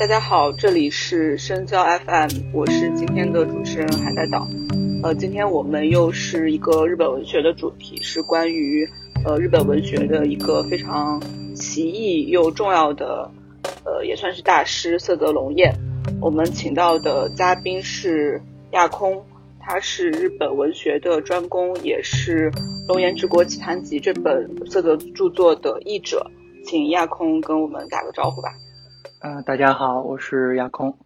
大家好，这里是深交 FM，我是今天的主持人海带岛。呃，今天我们又是一个日本文学的主题，是关于呃日本文学的一个非常奇异又重要的，呃也算是大师色泽龙彦。我们请到的嘉宾是亚空，他是日本文学的专攻，也是《龙岩之国奇谭集》这本色泽著作的译者。请亚空跟我们打个招呼吧。嗯，大家好，我是亚空。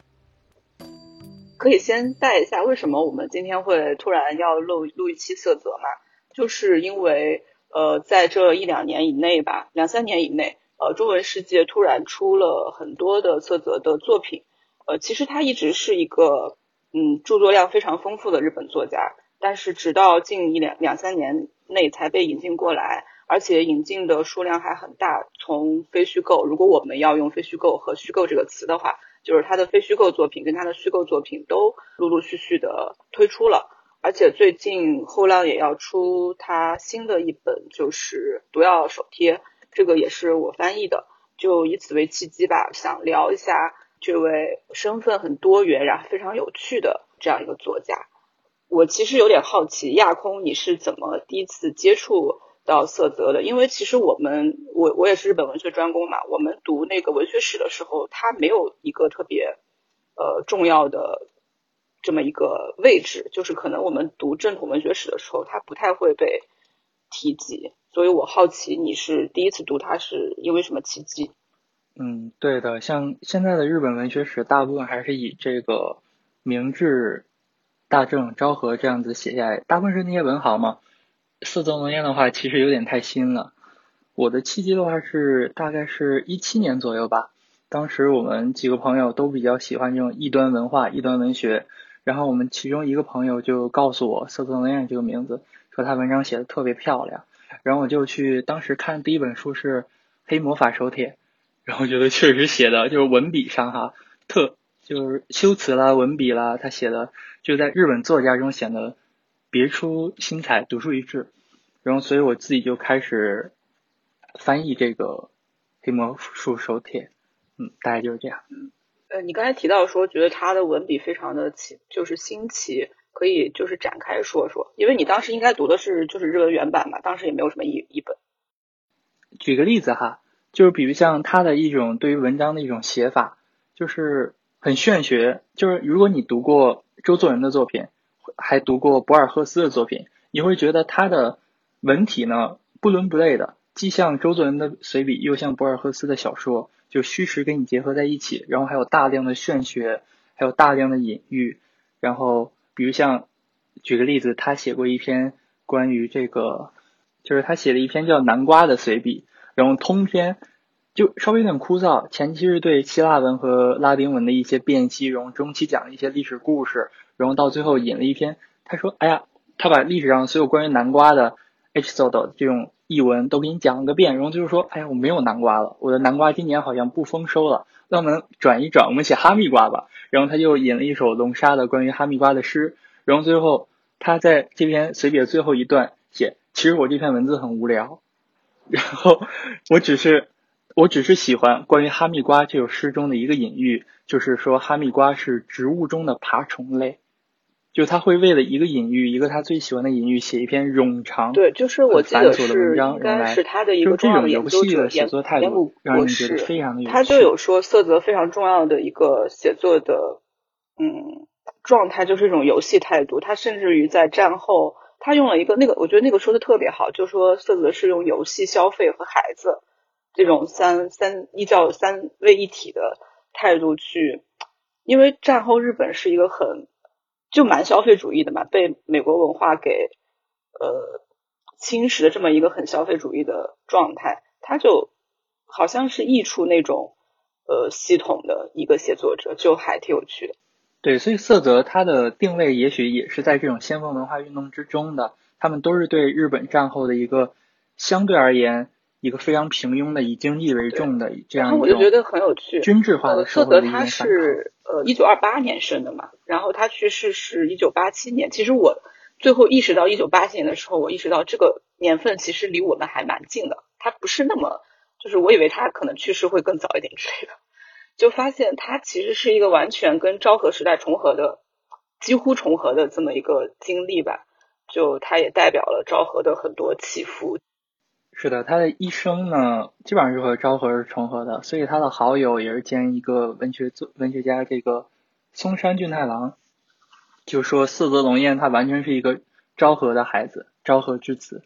可以先带一下为什么我们今天会突然要录录一期色泽嘛？就是因为呃，在这一两年以内吧，两三年以内，呃，中文世界突然出了很多的色泽的作品。呃，其实他一直是一个嗯著作量非常丰富的日本作家，但是直到近一两两三年内才被引进过来。而且引进的数量还很大，从非虚构，如果我们要用非虚构和虚构这个词的话，就是他的非虚构作品跟他的虚构作品都陆陆续续的推出了。而且最近后浪也要出他新的一本，就是《毒药手贴》，这个也是我翻译的。就以此为契机吧，想聊一下这位身份很多元，然后非常有趣的这样一个作家。我其实有点好奇，亚空，你是怎么第一次接触？到色泽的，因为其实我们我我也是日本文学专攻嘛，我们读那个文学史的时候，它没有一个特别呃重要的这么一个位置，就是可能我们读正统文学史的时候，它不太会被提及，所以我好奇你是第一次读它是因为什么契机？嗯，对的，像现在的日本文学史，大部分还是以这个明治、大正、昭和这样子写下来，大部分是那些文豪嘛。色泽龙彦的话，其实有点太新了。我的契机的话是大概是一七年左右吧。当时我们几个朋友都比较喜欢这种异端文化、异端文学，然后我们其中一个朋友就告诉我色泽浓艳这个名字，说他文章写的特别漂亮。然后我就去，当时看第一本书是《黑魔法手帖》，然后觉得确实写的就是文笔上哈，特就是修辞啦、文笔啦，他写的就在日本作家中显得。别出心裁，独树一帜。然后，所以我自己就开始翻译这个《黑魔术手帖》。嗯，大概就是这样。呃，你刚才提到说，觉得他的文笔非常的奇，就是新奇，可以就是展开说说。因为你当时应该读的是就是日文原版嘛，当时也没有什么译译本。举个例子哈，就是比如像他的一种对于文章的一种写法，就是很玄学。就是如果你读过周作人的作品。还读过博尔赫斯的作品，你会觉得他的文体呢不伦不类的，既像周作人的随笔，又像博尔赫斯的小说，就虚实跟你结合在一起，然后还有大量的玄学，还有大量的隐喻，然后比如像举个例子，他写过一篇关于这个，就是他写了一篇叫南瓜的随笔，然后通篇就稍微有点枯燥，前期是对希腊文和拉丁文的一些辨析，然后中期讲一些历史故事。然后到最后引了一篇，他说：“哎呀，他把历史上所有关于南瓜的 H 走的这种译文都给你讲了个遍。然后就是说，哎呀，我没有南瓜了，我的南瓜今年好像不丰收了。那我们转一转，我们写哈密瓜吧。然后他就引了一首龙沙的关于哈密瓜的诗。然后最后他在这篇随笔的最后一段写：其实我这篇文字很无聊，然后我只是我只是喜欢关于哈密瓜这首诗中的一个隐喻，就是说哈密瓜是植物中的爬虫类。”就他会为了一个隐喻，一个他最喜欢的隐喻，写一篇冗长、对，就是我记得是应该是他的一个重要的研究者，写作态度让人觉得非常的有他就有说色泽非常重要的一个写作的嗯状态，就是一种游戏态度。他甚至于在战后，他用了一个那个，我觉得那个说的特别好，就说色泽是用游戏、消费和孩子这种三三依照三位一体的态度去，因为战后日本是一个很。就蛮消费主义的嘛，被美国文化给呃侵蚀的这么一个很消费主义的状态，他就好像是溢出那种呃系统的一个写作者，就还挺有趣的。对，所以色泽他的定位也许也是在这种先锋文化运动之中的，他们都是对日本战后的一个相对而言。一个非常平庸的以经济为重的这样一种，我就觉得很有趣。均质化的社会的他是呃一九二八年生的嘛，然后他去世是一九八七年。其实我最后意识到一九八七年的时候，我意识到这个年份其实离我们还蛮近的。他不是那么，就是我以为他可能去世会更早一点之类的。就发现他其实是一个完全跟昭和时代重合的，几乎重合的这么一个经历吧。就他也代表了昭和的很多起伏。是的，他的一生呢，基本上是和昭和是重合的，所以他的好友也是兼一个文学作文学家，这个松山俊太郎就说色泽龙彦他完全是一个昭和的孩子，昭和之子。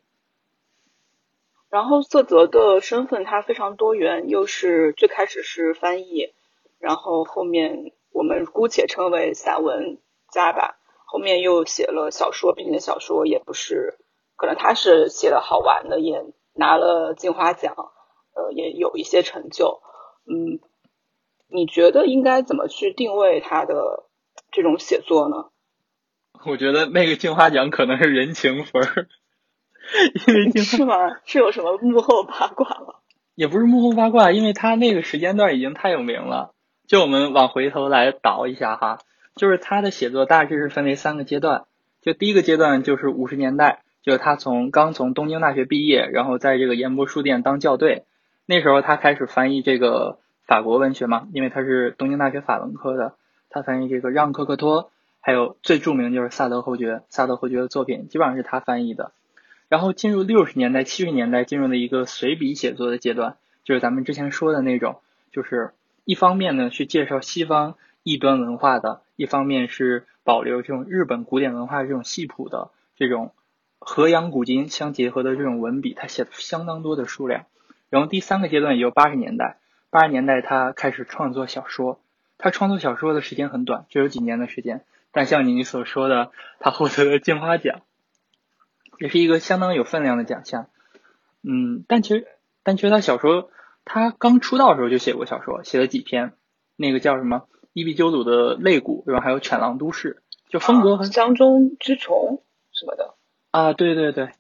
然后色泽的身份他非常多元，又是最开始是翻译，然后后面我们姑且称为散文家吧，后面又写了小说，并且小说也不是，可能他是写的好玩的，也拿了金花奖，呃，也有一些成就。嗯，你觉得应该怎么去定位他的这种写作呢？我觉得那个金花奖可能是人情分儿。因为是吗？是有什么幕后八卦吗？也不是幕后八卦，因为他那个时间段已经太有名了。就我们往回头来倒一下哈，就是他的写作大致是分为三个阶段。就第一个阶段就是五十年代，就是他从刚从东京大学毕业，然后在这个演播书店当校对。那时候他开始翻译这个法国文学嘛，因为他是东京大学法文科的，他翻译这个让·科克托，还有最著名就是萨德侯爵，萨德侯爵的作品基本上是他翻译的。然后进入六十年代、七十年代，进入了一个随笔写作的阶段，就是咱们之前说的那种，就是一方面呢去介绍西方异端文化的，一方面是保留这种日本古典文化这种系谱的这种和洋古今相结合的这种文笔，他写了相当多的数量。然后第三个阶段也有八十年代，八十年代他开始创作小说，他创作小说的时间很短，只有几年的时间，但像你所说的，他获得了金花奖。也是一个相当有分量的奖项，嗯，但其实，但其实他小说，他刚出道的时候就写过小说，写了几篇，那个叫什么伊壁鸠鲁的肋骨，然后还有犬狼都市，就风格很江中之虫什么的啊，对对对，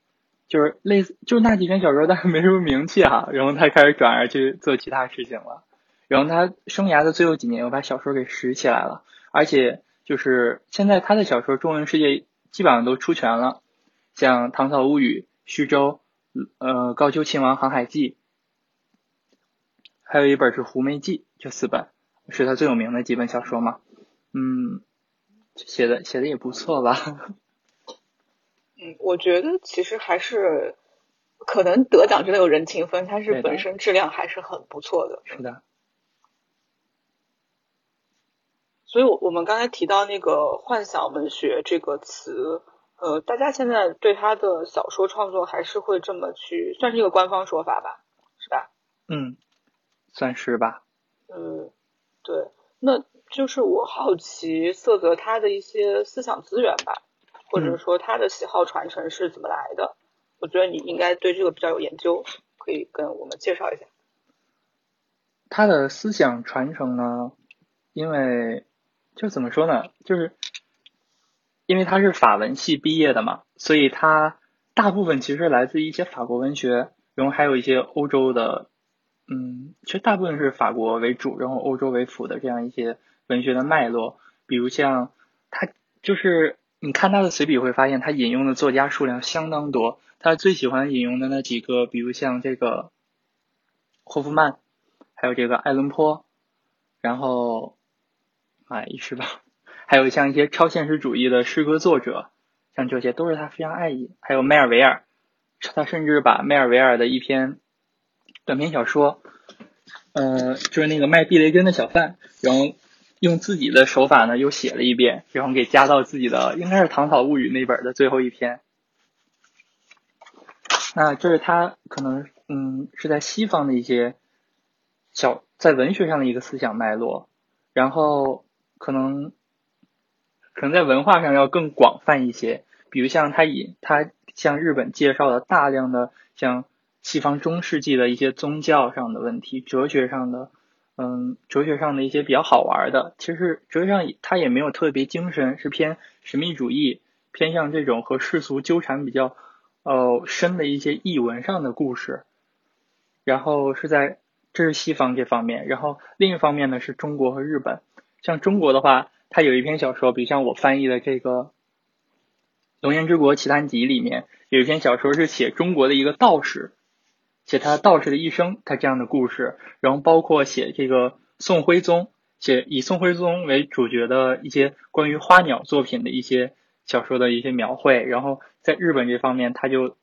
就是类似，就那几篇小说，但是没什么名气哈，然后他开始转而去做其他事情了，然后他生涯的最后几年又把小说给拾起来了，而且就是现在他的小说中文世界基本上都出全了。像《唐朝物语》《徐州》呃《高丘亲王航海记》，还有一本是《狐媚记》，这四本是他最有名的几本小说嘛？嗯，写的写的也不错吧？嗯，我觉得其实还是可能得奖真的有人情分，但是本身质量还是很不错的。是的。所以，我我们刚才提到那个幻想文学这个词。呃，大家现在对他的小说创作还是会这么去，算是一个官方说法吧，是吧？嗯，算是吧。嗯，对，那就是我好奇色泽他的一些思想资源吧，或者说他的喜好传承是怎么来的？我觉得你应该对这个比较有研究，可以跟我们介绍一下。他的思想传承呢，因为就怎么说呢，就是。因为他是法文系毕业的嘛，所以他大部分其实来自一些法国文学，然后还有一些欧洲的，嗯，其实大部分是法国为主，然后欧洲为辅的这样一些文学的脉络。比如像他，就是你看他的随笔会发现，他引用的作家数量相当多。他最喜欢引用的那几个，比如像这个霍夫曼，还有这个爱伦坡，然后哎，一时吧。还有像一些超现实主义的诗歌作者，像这些都是他非常爱意。还有梅尔维尔，他甚至把梅尔维尔的一篇短篇小说，呃，就是那个卖避雷针的小贩，然后用自己的手法呢又写了一遍，然后给加到自己的应该是《唐草物语》那本的最后一篇。那这是他可能嗯是在西方的一些小在文学上的一个思想脉络，然后可能。可能在文化上要更广泛一些，比如像他以他向日本介绍了大量的像西方中世纪的一些宗教上的问题、哲学上的，嗯，哲学上的一些比较好玩的。其实哲学上它也没有特别精神，是偏神秘主义，偏向这种和世俗纠缠比较呃深的一些译文上的故事。然后是在这是西方这方面，然后另一方面呢是中国和日本。像中国的话。它有一篇小说，比如像我翻译的这个《龙岩之国奇谭集》里面有一篇小说是写中国的一个道士，写他道士的一生，他这样的故事，然后包括写这个宋徽宗写以宋徽宗为主角的一些关于花鸟作品的一些小说的一些描绘，然后在日本这方面，他就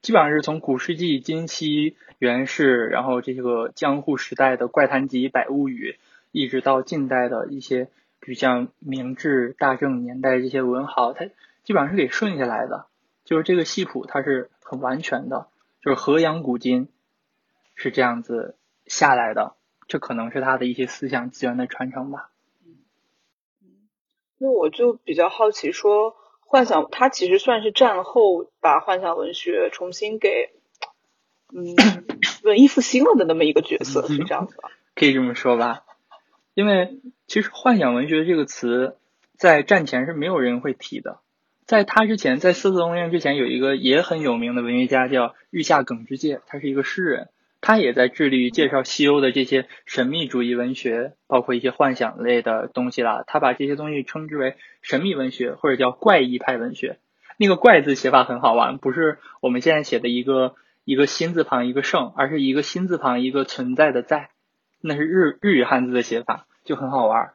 基本上是从古世纪今昔元世，然后这个江户时代的怪谈集百物语，一直到近代的一些，比如像明治大正年代这些文豪，他基本上是给顺下来的，就是这个系谱它是很完全的，就是河阳古今是这样子下来的。这可能是他的一些思想资源的传承吧。那我就比较好奇，说幻想他其实算是战后把幻想文学重新给嗯文艺复兴了的那么一个角色，是这样子吧？可以这么说吧。因为其实幻想文学这个词在战前是没有人会提的，在他之前，在四字龙院之前，有一个也很有名的文学家叫日下耿之介，他是一个诗人。他也在致力于介绍西欧的这些神秘主义文学，包括一些幻想类的东西啦。他把这些东西称之为神秘文学，或者叫怪异派文学。那个“怪”字写法很好玩，不是我们现在写的一个一个心字旁一个圣，而是一个心字旁一个存在的在，那是日日语汉字的写法，就很好玩。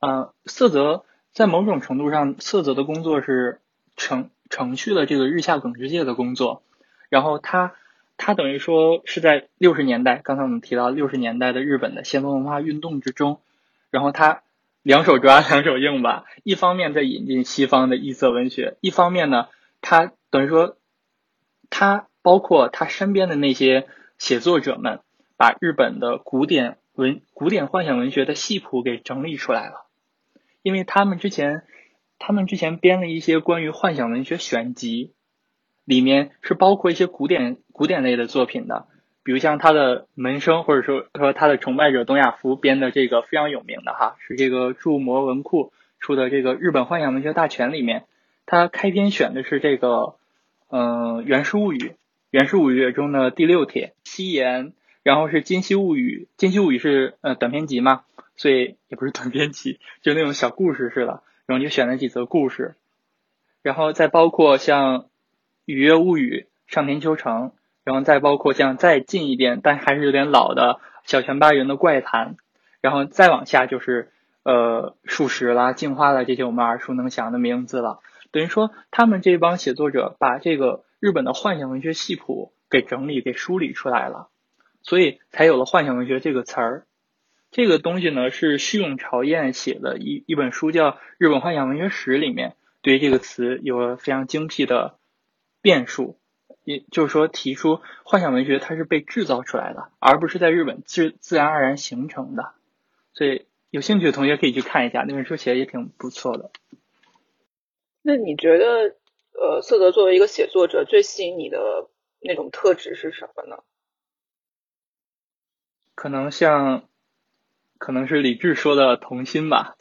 嗯，色泽在某种程度上，色泽的工作是承承续了这个日下耿之介的工作，然后他。他等于说是在六十年代，刚才我们提到六十年代的日本的先锋文化运动之中，然后他两手抓两手硬吧，一方面在引进西方的异色文学，一方面呢，他等于说他包括他身边的那些写作者们，把日本的古典文、古典幻想文学的系谱给整理出来了，因为他们之前他们之前编了一些关于幻想文学选集。里面是包括一些古典古典类的作品的，比如像他的门生，或者说说他的崇拜者东亚夫编的这个非常有名的哈，是这个筑摩文库出的这个日本幻想文学大全里面，他开篇选的是这个嗯《源氏物语》，《源氏物语》中的第六帖西言，然后是《金溪物语》，《金溪物语》是呃短篇集嘛，所以也不是短篇集，就那种小故事似的，然后就选了几则故事，然后再包括像。《雨月物语》上田秋成，然后再包括像再近一点，但还是有点老的小泉八云的怪谈，然后再往下就是呃数十啦、镜花啦这些我们耳熟能详的名字了。等于说他们这帮写作者把这个日本的幻想文学系谱给整理、给梳理出来了，所以才有了幻想文学这个词儿。这个东西呢是旭永朝彦写的一一本书叫《日本幻想文学史》里面对于这个词有了非常精辟的。变数，也就是说，提出幻想文学它是被制造出来的，而不是在日本自自然而然形成的。所以，有兴趣的同学可以去看一下那本书，写的也挺不错的。那你觉得，呃，色泽作为一个写作者，最吸引你的那种特质是什么呢？可能像，可能是李志说的童心吧。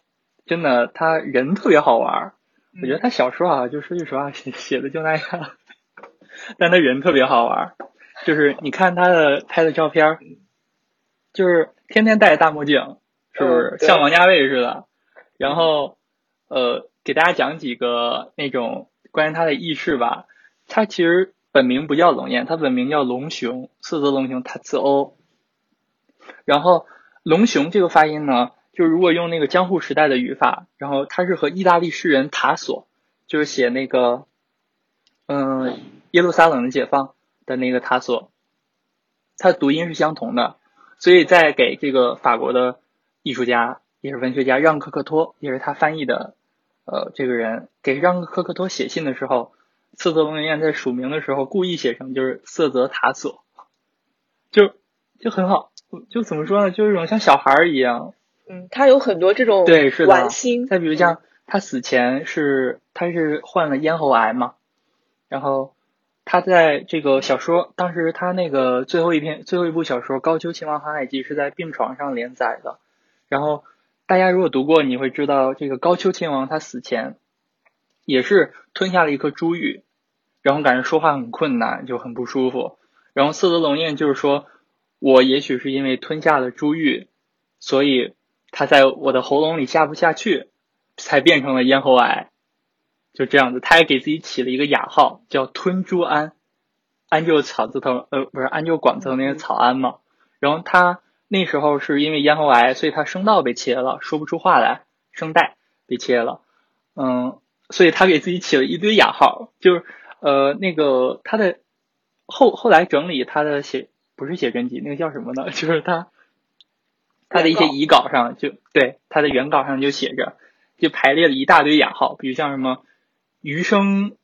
真的，他人特别好玩。我觉得他小说啊，就说句实话，写写的就那样。但他人特别好玩，就是你看他的拍的照片，就是天天戴着大墨镜，是不是像王家卫似的？然后呃，给大家讲几个那种关于他的轶事吧。他其实本名不叫龙彦，他本名叫龙雄，四字龙雄，他字欧。然后龙雄这个发音呢，就如果用那个江户时代的语法，然后他是和意大利诗人塔索，就是写那个嗯。耶路撒冷的解放的那个塔索，它读音是相同的，所以在给这个法国的艺术家也是文学家让科克托，也是他翻译的，呃，这个人给让科克托写信的时候，色泽龙文彦在署名的时候故意写成就是色泽塔索，就就很好，就怎么说呢，就是一种像小孩儿一样，嗯，他有很多这种对是的，心。再比如像他死前是他是患了咽喉癌嘛，然后。他在这个小说，当时他那个最后一篇、最后一部小说《高丘亲王航海记》是在病床上连载的。然后大家如果读过，你会知道这个高丘亲王他死前也是吞下了一颗珠玉，然后感觉说话很困难，就很不舒服。然后色泽龙彦就是说，我也许是因为吞下了珠玉，所以他在我的喉咙里下不下去，才变成了咽喉癌。就这样子，他还给自己起了一个雅号，叫吞珠安”。安就草字头，呃，不是安就广字头那个草安嘛。然后他那时候是因为咽喉癌，所以他声道被切了，说不出话来，声带被切了。嗯，所以他给自己起了一堆雅号，就是呃那个他的后后来整理他的写不是写真集，那个叫什么呢？就是他他的一些遗稿上就对他的原稿上就写着，就排列了一大堆雅号，比如像什么余生，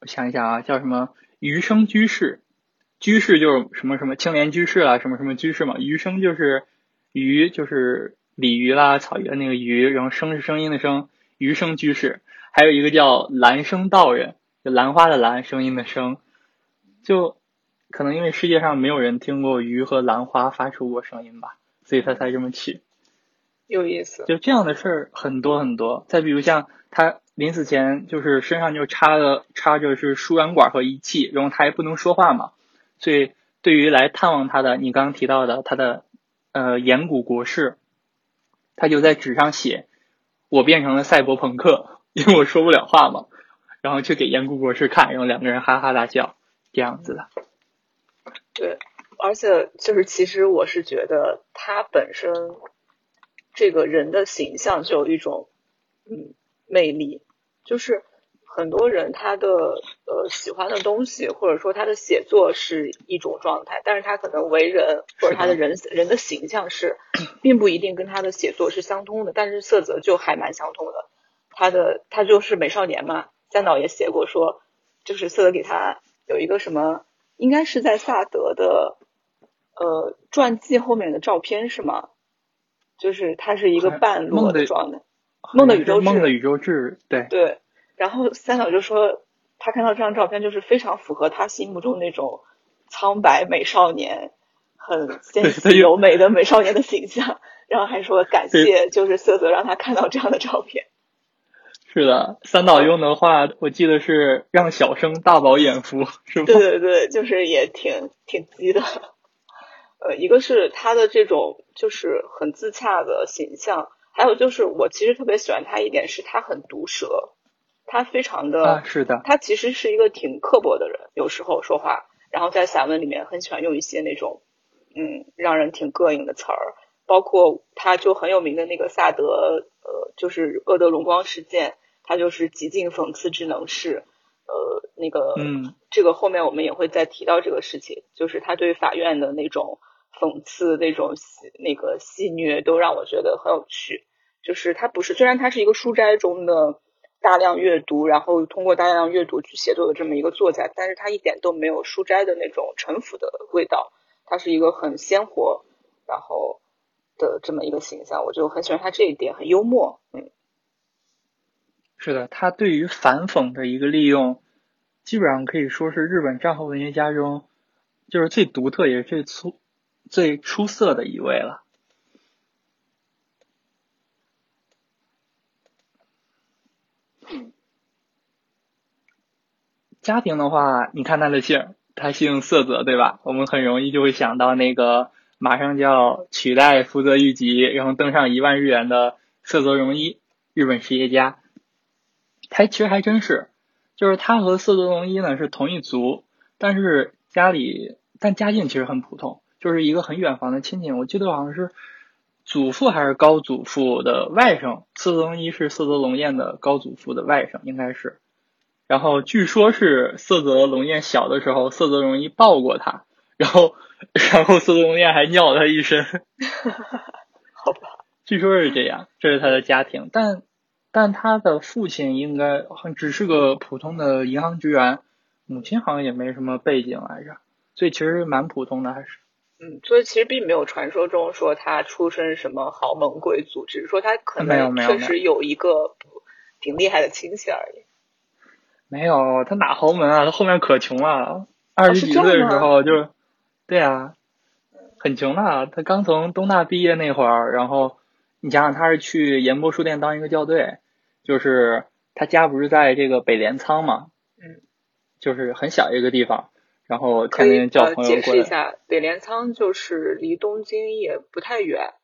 我想一想啊，叫什么余生居士。居士就是什么什么青莲居士啦，什么什么居士嘛。余生就是鱼，就是鲤鱼啦，草鱼的那个鱼。然后声是声音的声，余生居士。还有一个叫兰生道人，就兰花的兰，声音的声。就可能因为世界上没有人听过鱼和兰花发出过声音吧，所以他才这么起。有意思。就这样的事儿很多很多。再比如像他临死前，就是身上就插了插着是输卵管和仪器，然后他还不能说话嘛。所以，对于来探望他的，你刚刚提到的他的呃岩谷国士，他就在纸上写：“我变成了赛博朋克，因为我说不了话嘛。”然后去给岩谷国士看，然后两个人哈哈大笑，这样子的。对，而且就是其实我是觉得他本身这个人的形象就有一种嗯魅力，就是。很多人他的呃喜欢的东西，或者说他的写作是一种状态，但是他可能为人或者他的人人的形象是，并不一定跟他的写作是相通的。但是色泽就还蛮相通的，他的他就是美少年嘛。三岛也写过说，就是色泽给他有一个什么，应该是在萨德的呃传记后面的照片是吗？就是他是一个半裸的状态，梦的宇宙梦的宇宙志，对对。然后三岛就说，他看到这张照片就是非常符合他心目中那种苍白美少年、很纤细柔美的美少年的形象。然后还说感谢，就是色泽让他看到这样的照片。是的，三岛用的话，我记得是让小生大饱眼福，是吧？对对对，就是也挺挺激的。呃，一个是他的这种就是很自洽的形象，还有就是我其实特别喜欢他一点是他很毒舌。他非常的，是的，他其实是一个挺刻薄的人，有时候说话，然后在散文里面很喜欢用一些那种，嗯，让人挺膈应的词儿，包括他就很有名的那个萨德，呃，就是厄德荣光事件，他就是极尽讽刺之能事，呃，那个，嗯，这个后面我们也会再提到这个事情，就是他对法院的那种讽刺，那种那个戏谑，都让我觉得很有趣，就是他不是，虽然他是一个书斋中的。大量阅读，然后通过大量阅读去写作的这么一个作家，但是他一点都没有书斋的那种陈腐的味道，他是一个很鲜活，然后的这么一个形象，我就很喜欢他这一点，很幽默，嗯，是的，他对于反讽的一个利用，基本上可以说是日本战后文学家中，就是最独特也是最粗、最出色的一位了。家庭的话，你看他的姓，他姓色泽，对吧？我们很容易就会想到那个马上就要取代福泽谕吉，然后登上一万日元的色泽荣一，日本实业家。他其实还真是，就是他和色泽荣一呢是同一族，但是家里但家境其实很普通，就是一个很远房的亲戚。我记得好像是祖父还是高祖父的外甥，色泽荣一是色泽龙彦的高祖父的外甥，应该是。然后据说是色泽龙彦小的时候，色泽荣一抱过他，然后，然后色泽龙彦还尿了他一身。好吧，据说是这样，这是他的家庭，但，但他的父亲应该只是个普通的银行职员，母亲好像也没什么背景来着，所以其实蛮普通的，还是。嗯，所以其实并没有传说中说他出身什么豪门贵族，只是说他可能确实有一个挺厉害的亲戚而已。没有，他哪豪门啊？他后面可穷了，二十几岁的时候就，对啊，很穷的。他刚从东大毕业那会儿，然后你想想，他是去盐波书店当一个校对，就是他家不是在这个北镰仓嘛，嗯，就是很小一个地方，然后天天叫朋友过来。解释一下，北镰仓就是离东京也不太远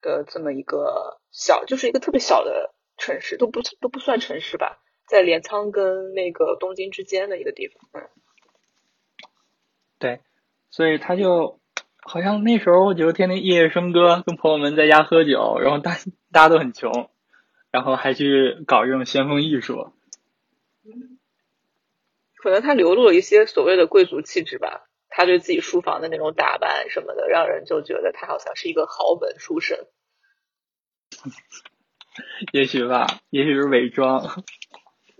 的这么一个小，就是一个特别小的城市，都不都不算城市吧。在镰仓跟那个东京之间的一个地方，嗯，对，所以他就好像那时候我就天天夜夜笙歌，跟朋友们在家喝酒，然后大大家都很穷，然后还去搞这种先锋艺术。可能他流露了一些所谓的贵族气质吧，他对自己书房的那种打扮什么的，让人就觉得他好像是一个豪门出身。也许吧，也许是伪装。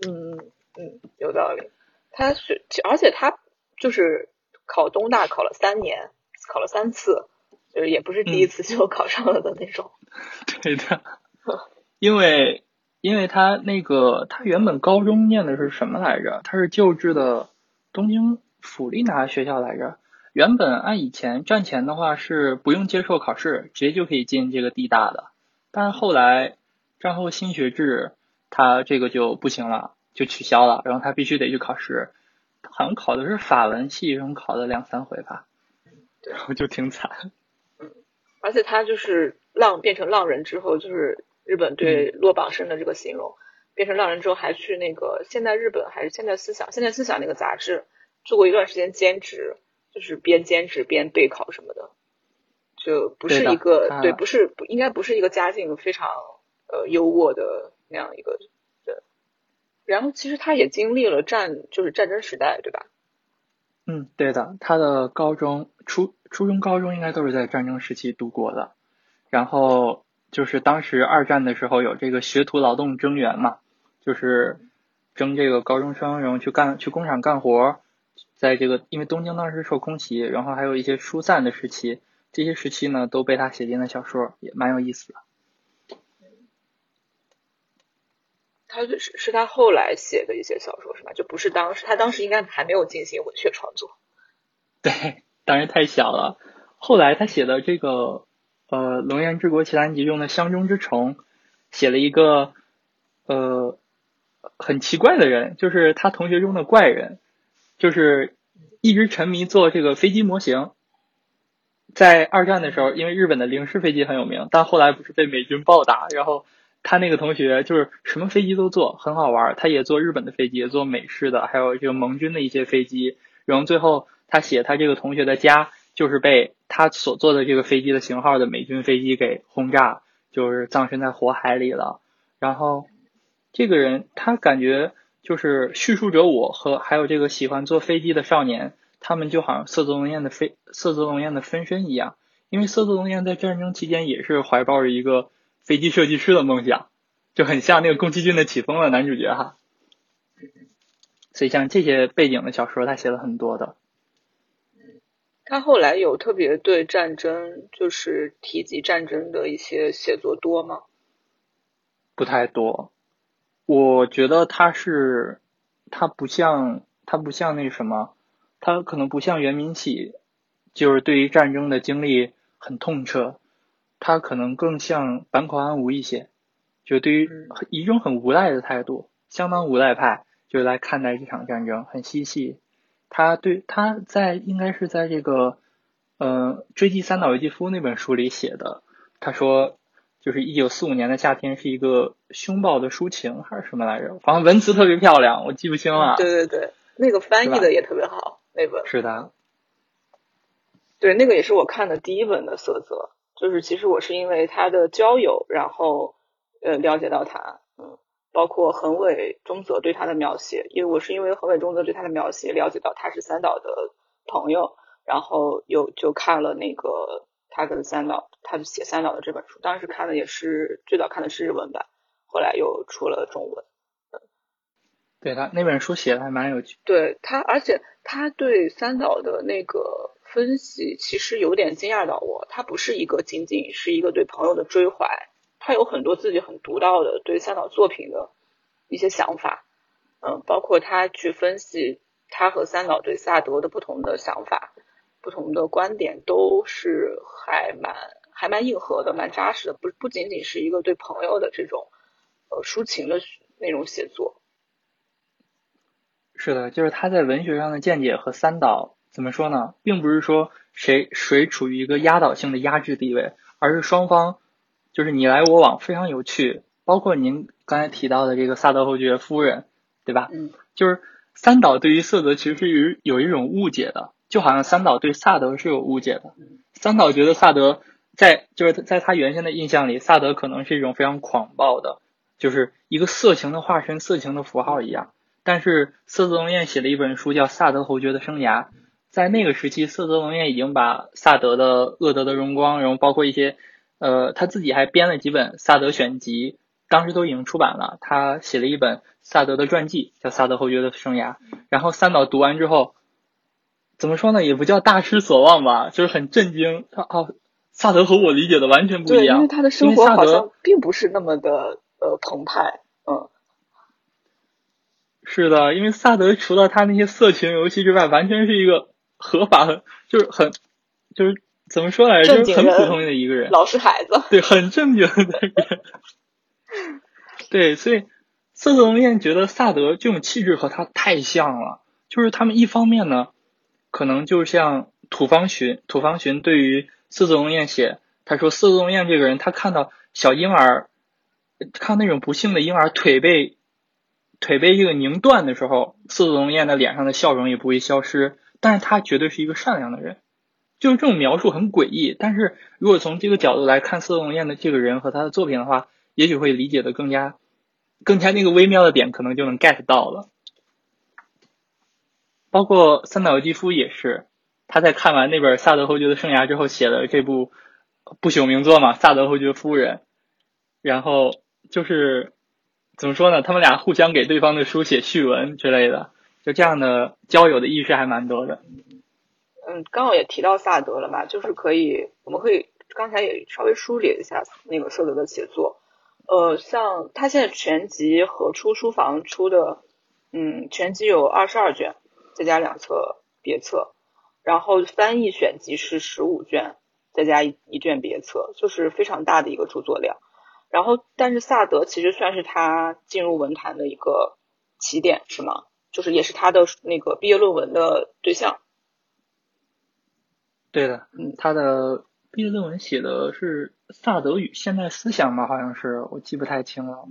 嗯嗯，有道理。他是，而且他就是考东大考了三年，考了三次，就是也不是第一次就考上了的那种。对的，因为因为他那个他原本高中念的是什么来着？他是旧制的东京府立哪个学校来着？原本按以前战前的话是不用接受考试，直接就可以进这个地大的，但是后来战后新学制，他这个就不行了。就取消了，然后他必须得去考试，好像考的是法文系，然后考了两三回吧，然后就挺惨。嗯，而且他就是浪变成浪人之后，就是日本对落榜生的这个形容，变成浪人之后还去那个现代日本还是现代思想，现代思想那个杂志做过一段时间兼职，就是边兼职边备考什么的，就不是一个对，不是应该不是一个家境非常呃优渥的那样一个。然后其实他也经历了战，就是战争时代，对吧？嗯，对的。他的高中、初初中、高中应该都是在战争时期度过的。然后就是当时二战的时候有这个学徒劳动征援嘛，就是征这个高中生，然后去干去工厂干活。在这个因为东京当时受空袭，然后还有一些疏散的时期，这些时期呢都被他写进了小说，也蛮有意思的。他是是他后来写的一些小说是吧？就不是当时他当时应该还没有进行文学创作。对，当然太小了。后来他写的这个呃《龙岩之国奇谭集》中的乡中之虫，写了一个呃很奇怪的人，就是他同学中的怪人，就是一直沉迷做这个飞机模型。在二战的时候，因为日本的零式飞机很有名，但后来不是被美军暴打，然后。他那个同学就是什么飞机都坐，很好玩。他也坐日本的飞机，也坐美式的，还有这个盟军的一些飞机。然后最后他写他这个同学的家就是被他所坐的这个飞机的型号的美军飞机给轰炸，就是葬身在火海里了。然后这个人他感觉就是叙述者我和还有这个喜欢坐飞机的少年，他们就好像色泽龙彦的飞色泽龙彦的分身一样，因为色泽龙彦在战争期间也是怀抱着一个。飞机设计师的梦想，就很像那个宫崎骏的起风了男主角哈，所以像这些背景的小说，他写了很多的。他后来有特别对战争，就是提及战争的一些写作多吗？不太多，我觉得他是，他不像他不像那什么，他可能不像袁明启，就是对于战争的经历很痛彻。他可能更像坂口安吾一些，就对于一种很无赖的态度，相当无赖派，就来看待这场战争，很嬉戏。他对他在应该是在这个呃追击三岛由纪夫那本书里写的，他说就是一九四五年的夏天是一个凶暴的抒情还是什么来着？反正文词特别漂亮，我记不清了。对对对，那个翻译的也特别好，那本是的。对，那个也是我看的第一本的色泽。就是其实我是因为他的交友，然后呃了解到他，嗯，包括横尾中泽对他的描写，因为我是因为横尾中泽对他的描写了解到他是三岛的朋友，然后又就看了那个他跟三岛，他写三岛的这本书，当时看的也是最早看的是日文版，后来又出了中文，嗯，对他那本书写的还蛮有趣，对他，而且他对三岛的那个。分析其实有点惊讶到我，他不是一个仅仅是一个对朋友的追怀，他有很多自己很独到的对三岛作品的一些想法，嗯，包括他去分析他和三岛对萨德的不同的想法、不同的观点，都是还蛮还蛮硬核的、蛮扎实的，不不仅仅是一个对朋友的这种呃抒情的那种写作。是的，就是他在文学上的见解和三岛。怎么说呢？并不是说谁谁处于一个压倒性的压制地位，而是双方就是你来我往，非常有趣。包括您刚才提到的这个萨德侯爵夫人，对吧？嗯，就是三岛对于色泽其实是有有一种误解的，就好像三岛对萨德是有误解的。三岛觉得萨德在就是在他原先的印象里，萨德可能是一种非常狂暴的，就是一个色情的化身，色情的符号一样。但是色泽龙彦写了一本书叫《萨德侯爵的生涯》，在那个时期，色泽龙彦已经把萨德的恶德的荣光，然后包括一些呃他自己还编了几本萨德选集，当时都已经出版了。他写了一本萨德的传记，叫《萨德侯爵的生涯》。然后三岛读完之后。怎么说呢？也不叫大失所望吧，就是很震惊。他哦，萨德和我理解的完全不一样。因为他的生活好像并不是那么的呃澎湃。嗯，是的，因为萨德除了他那些色情游戏之外，完全是一个合法，就是很就是怎么说来着，就是很普通的一个人，老实孩子。对，很正经的人。对，所以色泽龙彦觉得萨德这种气质和他太像了，就是他们一方面呢。可能就像土方寻，土方寻对于四泽龙彦写，他说四泽龙彦这个人，他看到小婴儿，看那种不幸的婴儿腿被腿被这个拧断的时候，四泽龙彦的脸上的笑容也不会消失，但是他绝对是一个善良的人，就是这种描述很诡异，但是如果从这个角度来看色龙彦的这个人和他的作品的话，也许会理解的更加更加那个微妙的点，可能就能 get 到了。包括三岛由纪夫也是，他在看完那本《萨德侯爵的生涯》之后，写了这部不朽名作嘛，《萨德侯爵夫人》。然后就是怎么说呢？他们俩互相给对方的书写序文之类的，就这样的交友的意识还蛮多的。嗯，刚好也提到萨德了嘛，就是可以，我们可以刚才也稍微梳理一下那个萨德的写作。呃，像他现在全集和出书房出的，嗯，全集有二十二卷。再加两册别册，然后翻译选集是十五卷，再加一一卷别册，就是非常大的一个著作量。然后，但是萨德其实算是他进入文坛的一个起点，是吗？就是也是他的那个毕业论文的对象。对的，嗯，他的毕业论文写的是萨德语现代思想吧？好像是，我记不太清了。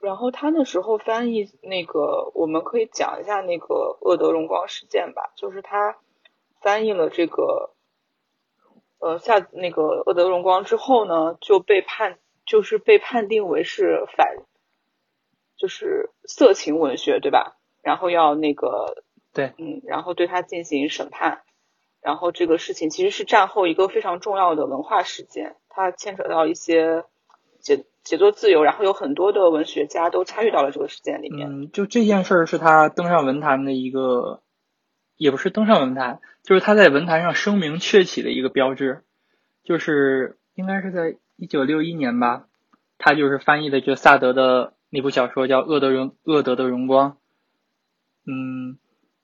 然后他那时候翻译那个，我们可以讲一下那个恶德荣光事件吧。就是他翻译了这个，呃，下那个恶德荣光之后呢，就被判，就是被判定为是反，就是色情文学，对吧？然后要那个，对，嗯，然后对他进行审判。然后这个事情其实是战后一个非常重要的文化事件，它牵扯到一些写。写作自由，然后有很多的文学家都参与到了这个事件里面。嗯，就这件事儿是他登上文坛的一个，也不是登上文坛，就是他在文坛上声名鹊起的一个标志。就是应该是在一九六一年吧，他就是翻译的这萨德的那部小说叫《恶德荣恶德的荣光》。嗯，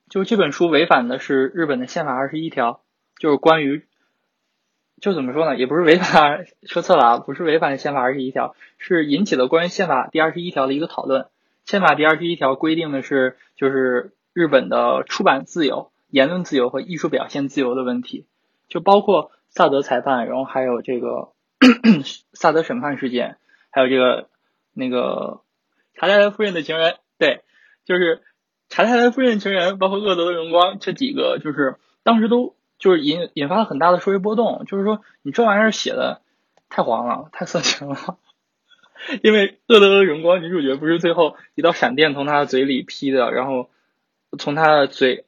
就这本书违反的是日本的宪法二十一条，就是关于。就怎么说呢？也不是违反，说错了啊，不是违反宪法二十一条，是引起了关于宪法第二十一条的一个讨论。宪法第二十一条规定的是，就是日本的出版自由、言论自由和艺术表现自由的问题，就包括萨德裁判，然后还有这个 萨德审判事件，还有这个那个查泰莱夫人的情人，对，就是查泰莱夫人情人，包括恶德的荣光这几个，就是当时都。就是引引发了很大的社会波动，就是说你这玩意儿写的太黄了，太色情了。因为恶德的荣光女主角不是最后一道闪电从她的嘴里劈的，然后从她的嘴，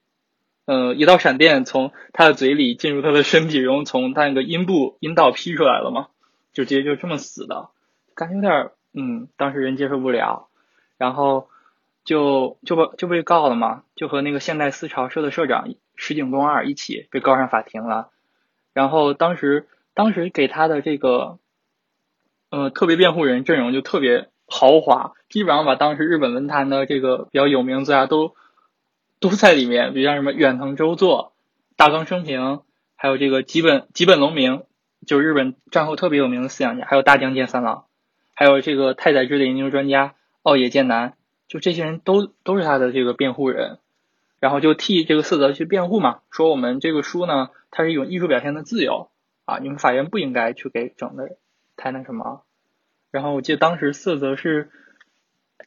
呃，一道闪电从她的嘴里进入她的身体，然后从她那个阴部阴道劈出来了嘛，就直接就这么死的，感觉有点嗯，当时人接受不了，然后就就被就被告了嘛，就和那个现代思潮社的社长。石井公二一起被告上法庭了，然后当时当时给他的这个，呃，特别辩护人阵容就特别豪华，基本上把当时日本文坛的这个比较有名作家都都在里面，比如像什么远藤周作、大冈生平，还有这个吉本吉本龙明，就日本战后特别有名的思想家，还有大江健三郎，还有这个太宰治的研究专家奥野健男，就这些人都都是他的这个辩护人。然后就替这个色泽去辩护嘛，说我们这个书呢，它是一种艺术表现的自由啊，你们法院不应该去给整的太那什么。然后我记得当时色泽是，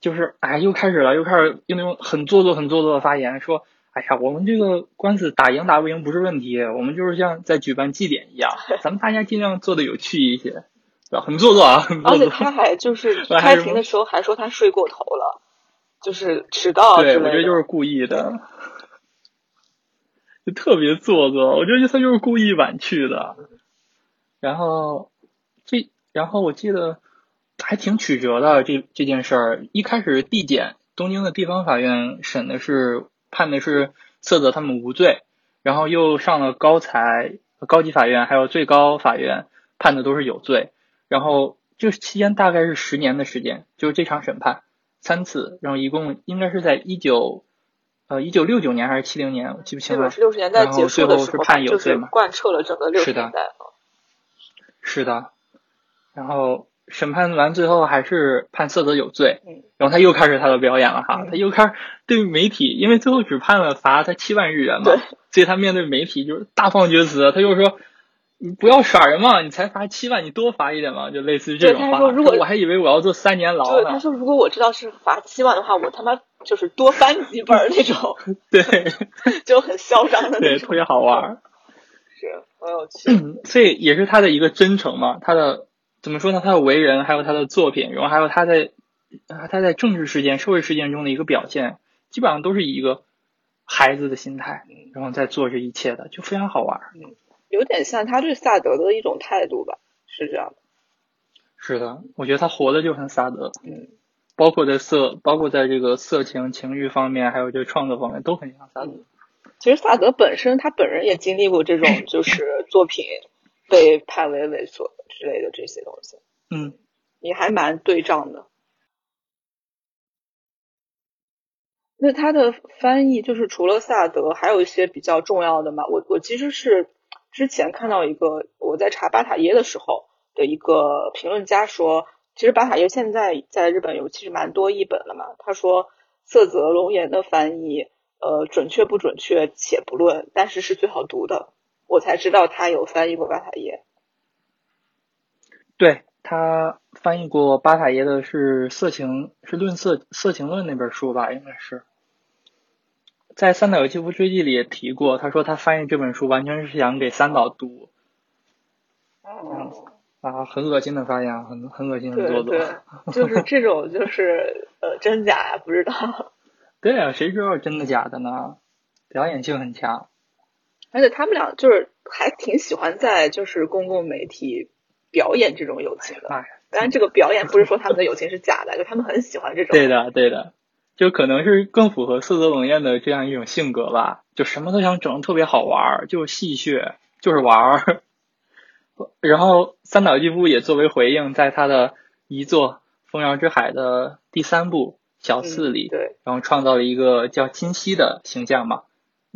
就是哎，又开始了，又开始用那种很做作、很做作的发言，说，哎呀，我们这个官司打赢打不赢不是问题，我们就是像在举办祭典一样，咱们大家尽量做的有趣一些，很做作啊，很做作。而且他还就是 开庭的时候还说他睡过头了，就是迟到对，我觉得就是故意的，就特别做作。我觉得他就是故意晚去的。然后这，然后我记得还挺曲折的这这件事儿。一开始地检东京的地方法院审的是。判的是色泽他们无罪，然后又上了高裁、高级法院，还有最高法院判的都是有罪。然后这期间大概是十年的时间，就是这场审判三次，然后一共应该是在一九呃一九六九年还是七零年，我记不清了。是六十年代结束的时候，就是贯彻了整个六十年代。是的，然后。审判完最后还是判色泽有罪，然后他又开始他的表演了哈，他又开始对媒体，因为最后只判了罚他七万日元嘛，所以他面对媒体就是大放厥词，他就说你不要耍人嘛，你才罚七万，你多罚一点嘛，就类似于这种话。如果我还以为我要坐三年牢呢。他说如果我知道是罚七万的话，我他妈就是多翻几本那种，对，就很嚣张的那种，对，特别好玩，是很有趣，所以也是他的一个真诚嘛，他的。怎么说呢？他的为人，还有他的作品，然后还有他在他在政治事件、社会事件中的一个表现，基本上都是以一个孩子的心态，然后在做这一切的，就非常好玩。嗯，有点像他对萨德的一种态度吧，是这样的。是的，我觉得他活的就很萨德。嗯，包括在色，包括在这个色情、情欲方面，还有这个创作方面，都很像萨德。其实萨德本身，他本人也经历过这种，就是作品被判为猥琐。之类的这些东西，嗯，你还蛮对仗的。那他的翻译就是除了萨德，还有一些比较重要的嘛？我我其实是之前看到一个我在查巴塔耶的时候的一个评论家说，其实巴塔耶现在在日本有其实蛮多译本了嘛。他说色泽龙岩的翻译，呃，准确不准确且不论，但是是最好读的。我才知道他有翻译过巴塔耶。对他翻译过巴塔耶的是色情是论色色情论那本书吧，应该是，在三岛由纪夫追记里也提过，他说他翻译这本书完全是想给三岛读，啊，很恶心的发言，很很恶心的做作，对，就是 这种就是呃真假呀，不知道，对啊，谁知道真的假的呢？表演性很强，而且他们俩就是还挺喜欢在就是公共媒体。表演这种友情的，当然这个表演不是说他们的友情是假的，就他们很喜欢这种。对的，对的，就可能是更符合色泽冷艳的这样一种性格吧，就什么都想整的特别好玩儿，就是戏谑，就是玩儿。然后三岛纪夫也作为回应，在他的遗作《风摇之海》的第三部小四里，对，然后创造了一个叫金希的形象嘛，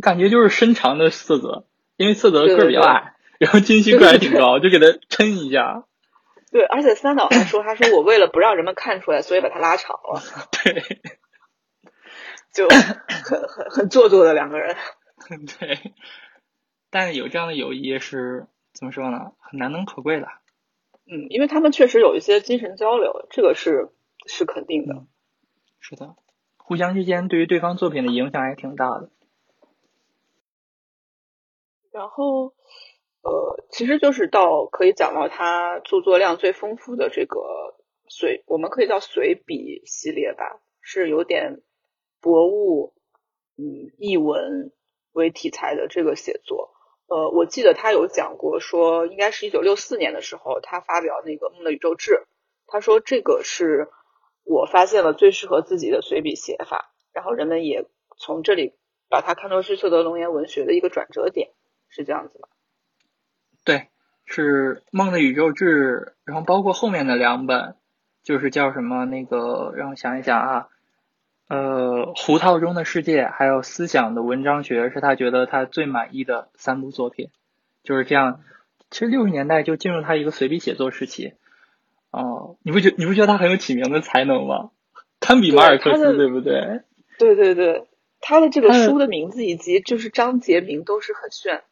感觉就是身长的色泽，因为色泽个儿比较矮。然后金熙个还挺高，就给他抻一下。对，而且三岛还说：“他说我为了不让人们看出来，所以把它拉长了。”对，就 很很很做作的两个人。对，但有这样的友谊是怎么说呢？很难能可贵的。嗯，因为他们确实有一些精神交流，这个是是肯定的。是的，互相之间对于对方作品的影响也挺大的。然后。呃，其实就是到可以讲到他著作量最丰富的这个随，我们可以叫随笔系列吧，是有点博物，嗯，译文为题材的这个写作。呃，我记得他有讲过，说应该是一九六四年的时候，他发表那个《梦的宇宙志》，他说这个是我发现了最适合自己的随笔写法，然后人们也从这里把它看作是色德龙岩文学的一个转折点，是这样子吗？对，是《梦的宇宙志》，然后包括后面的两本，就是叫什么那个，让我想一想啊，呃，《胡套中的世界》还有《思想的文章学》，是他觉得他最满意的三部作品。就是这样，其实六十年代就进入他一个随笔写作时期。哦，你不觉你不觉得他很有起名的才能吗？堪比马尔克斯，对不对？对对对，他的这个书的名字以及就是章节名都是很炫。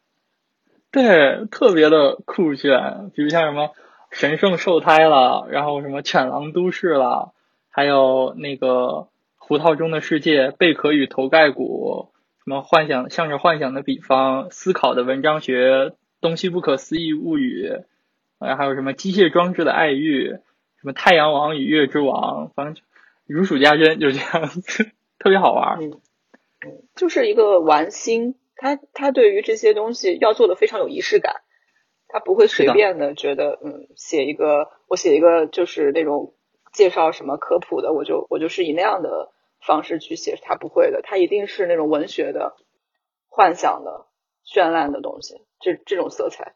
对，特别的酷炫，比如像什么神圣受胎了，然后什么犬狼都市了，还有那个胡套中的世界，贝壳与头盖骨，什什么幻想，向着幻想的比方，思考的文章学，东西不可思议物语，啊，还有什么机械装置的爱欲，什么太阳王与月之王，反正如数家珍，就这样子，特别好玩。嗯，就是一个玩心，他他对于这些东西要做的非常有仪式感，他不会随便的觉得，嗯，写一个我写一个就是那种介绍什么科普的，我就我就是以那样的。方式去写，他不会的，他一定是那种文学的、幻想的、绚烂的东西，这这种色彩。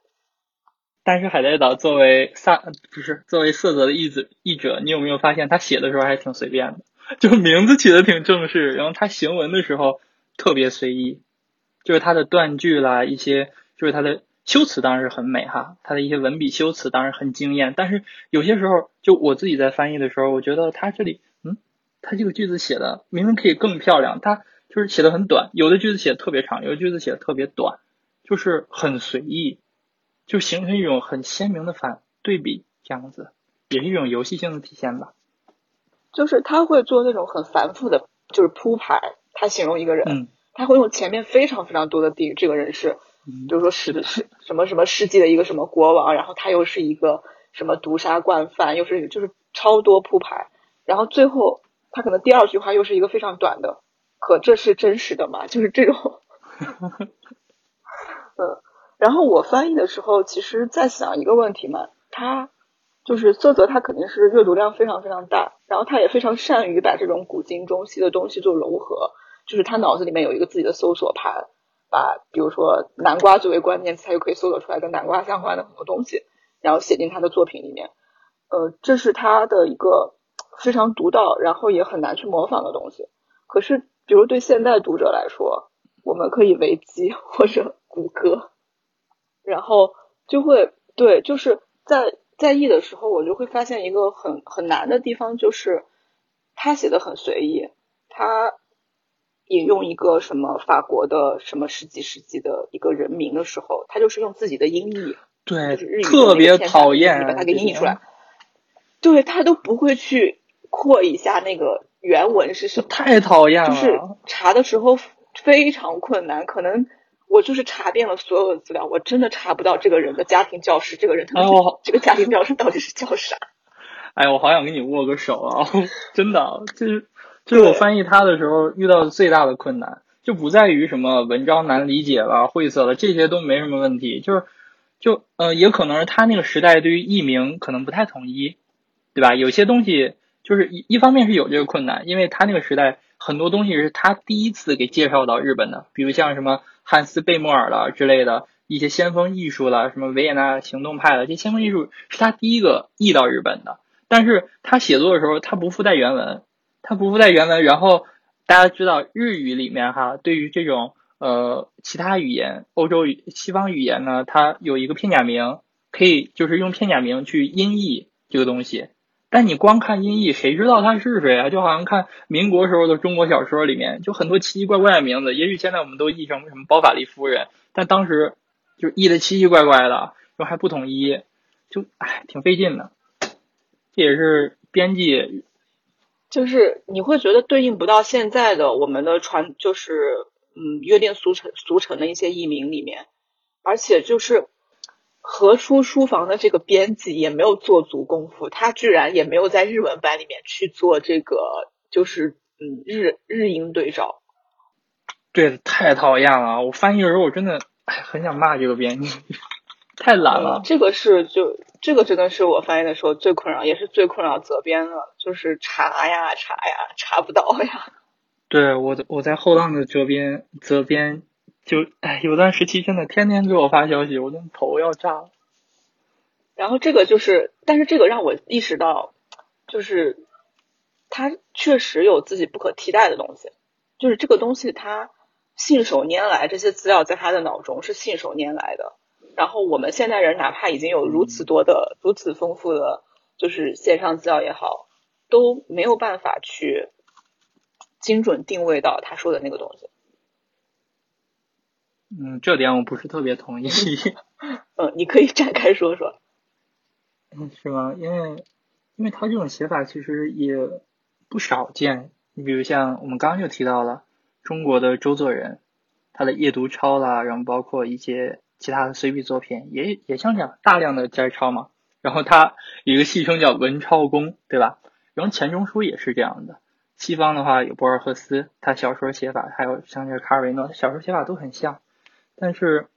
但是海带岛作为萨不是作为色泽的译者，译者，你有没有发现他写的时候还挺随便的？就名字起的挺正式，然后他行文的时候特别随意，就是他的断句啦，一些就是他的修辞当然是很美哈，他的一些文笔修辞当然很惊艳，但是有些时候就我自己在翻译的时候，我觉得他这里。他这个句子写的明明可以更漂亮，他就是写的很短，有的句子写的特别长，有的句子写的特别短，就是很随意，就形成一种很鲜明的反对比，这样子也是一种游戏性的体现吧。就是他会做那种很繁复的，就是铺排，他形容一个人，他会用前面非常非常多的地，这个人是，比如说是是什么什么世纪的一个什么国王，然后他又是一个什么毒杀惯犯，又是就是超多铺排，然后最后。他可能第二句话又是一个非常短的，可这是真实的吗？就是这种，嗯，然后我翻译的时候，其实在想一个问题嘛，他就是色泽，他肯定是阅读量非常非常大，然后他也非常善于把这种古今中西的东西做融合，就是他脑子里面有一个自己的搜索盘，把比如说南瓜作为关键词，他又可以搜索出来跟南瓜相关的很多东西，然后写进他的作品里面，呃，这是他的一个。非常独到，然后也很难去模仿的东西。可是，比如对现代读者来说，我们可以维基或者谷歌，然后就会对，就是在在译的时候，我就会发现一个很很难的地方，就是他写的很随意。他引用一个什么法国的什么十几世纪的一个人名的时候，他就是用自己的音译，对，就是日语特别讨厌，把它给音译出来。对他都不会去。扩一下那个原文是什么？太讨厌了！就是查的时候非常困难，可能我就是查遍了所有的资料，我真的查不到这个人的家庭教师，这个人他这个家庭教师到底是叫啥？哎，我好想跟你握个手啊！真的，就是就是我翻译他的时候遇到的最大的困难，就不在于什么文章难理解了、晦涩了，这些都没什么问题，就是就呃，也可能是他那个时代对于译名可能不太统一，对吧？有些东西。就是一一方面是有这个困难，因为他那个时代很多东西是他第一次给介绍到日本的，比如像什么汉斯贝莫尔了之类的一些先锋艺术了，什么维也纳行动派了，这些先锋艺术是他第一个译到日本的。但是他写作的时候，他不附带原文，他不附带原文。然后大家知道日语里面哈，对于这种呃其他语言、欧洲语、西方语言呢，它有一个片假名，可以就是用片假名去音译这个东西。但你光看音译，谁知道他是谁啊？就好像看民国时候的中国小说里面，就很多奇奇怪怪的名字。也许现在我们都译成什么包法利夫人，但当时就译的奇奇怪怪的，然后还不统一，就唉，挺费劲的。这也是编辑，就是你会觉得对应不到现在的我们的传，就是嗯约定俗成俗成的一些译名里面，而且就是。何出书房的这个编辑也没有做足功夫，他居然也没有在日文版里面去做这个，就是嗯日日英对照。对，太讨厌了！我翻译的时候我真的很想骂这个编辑，太懒了。这个是就这个真的是我翻译的时候最困扰，也是最困扰责编的，就是查呀查呀查不到呀。对我我在后浪的责编责编。就哎，有段时期真的天天给我发消息，我的头要炸了。然后这个就是，但是这个让我意识到，就是他确实有自己不可替代的东西，就是这个东西他信手拈来，这些资料在他的脑中是信手拈来的。然后我们现代人哪怕已经有如此多的、如此丰富的，就是线上资料也好，都没有办法去精准定位到他说的那个东西。嗯，这点我不是特别同意。嗯，你可以展开说说。嗯，是吗？因为，因为他这种写法其实也不少见。你比如像我们刚刚就提到了中国的周作人，他的《夜读抄》啦，然后包括一些其他的随笔作品，也也像这样大量的摘抄嘛。然后他有一个戏称叫“文抄公”，对吧？然后钱钟书也是这样的。西方的话有博尔赫斯，他小说写法，还有像这个卡尔维诺，他小说写法都很像。但是，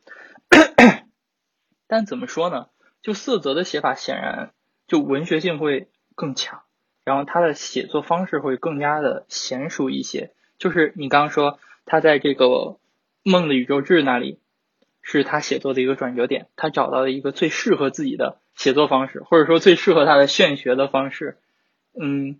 但怎么说呢？就色泽的写法显然就文学性会更强，然后他的写作方式会更加的娴熟一些。就是你刚刚说他在这个《梦的宇宙志》那里是他写作的一个转折点，他找到了一个最适合自己的。写作方式，或者说最适合他的炫学的方式，嗯，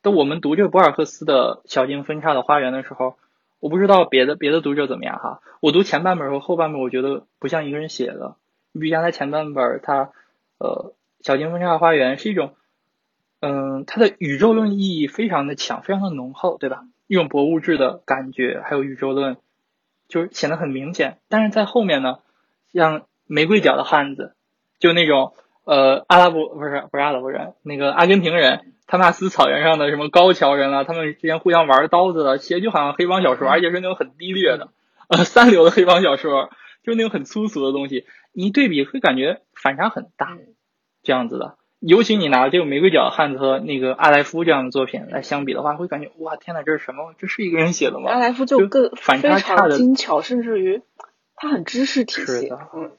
当我们读这博尔赫斯的《小径分叉的花园》的时候，我不知道别的别的读者怎么样哈。我读前半本和后半本，我觉得不像一个人写的。你比如像他前半本，他呃，《小径分叉花园》是一种，嗯，它的宇宙论意义非常的强，非常的浓厚，对吧？一种博物志的感觉，还有宇宙论，就是显得很明显。但是在后面呢，像《玫瑰角的汉子》，就那种。呃，阿拉伯不是不是阿拉伯人，那个阿根廷人，他纳斯草原上的什么高桥人啊，他们之间互相玩刀子的，写就好像黑帮小说，而且是那种很低劣的，呃，三流的黑帮小说，就是那种很粗俗的东西，你对比会感觉反差很大，这样子的。尤其你拿这个玫瑰角汉子和那个阿莱夫这样的作品来相比的话，会感觉哇，天呐，这是什么？这是一个人写的吗？阿莱夫就更反差差的精巧，甚至于他很知识体系，嗯。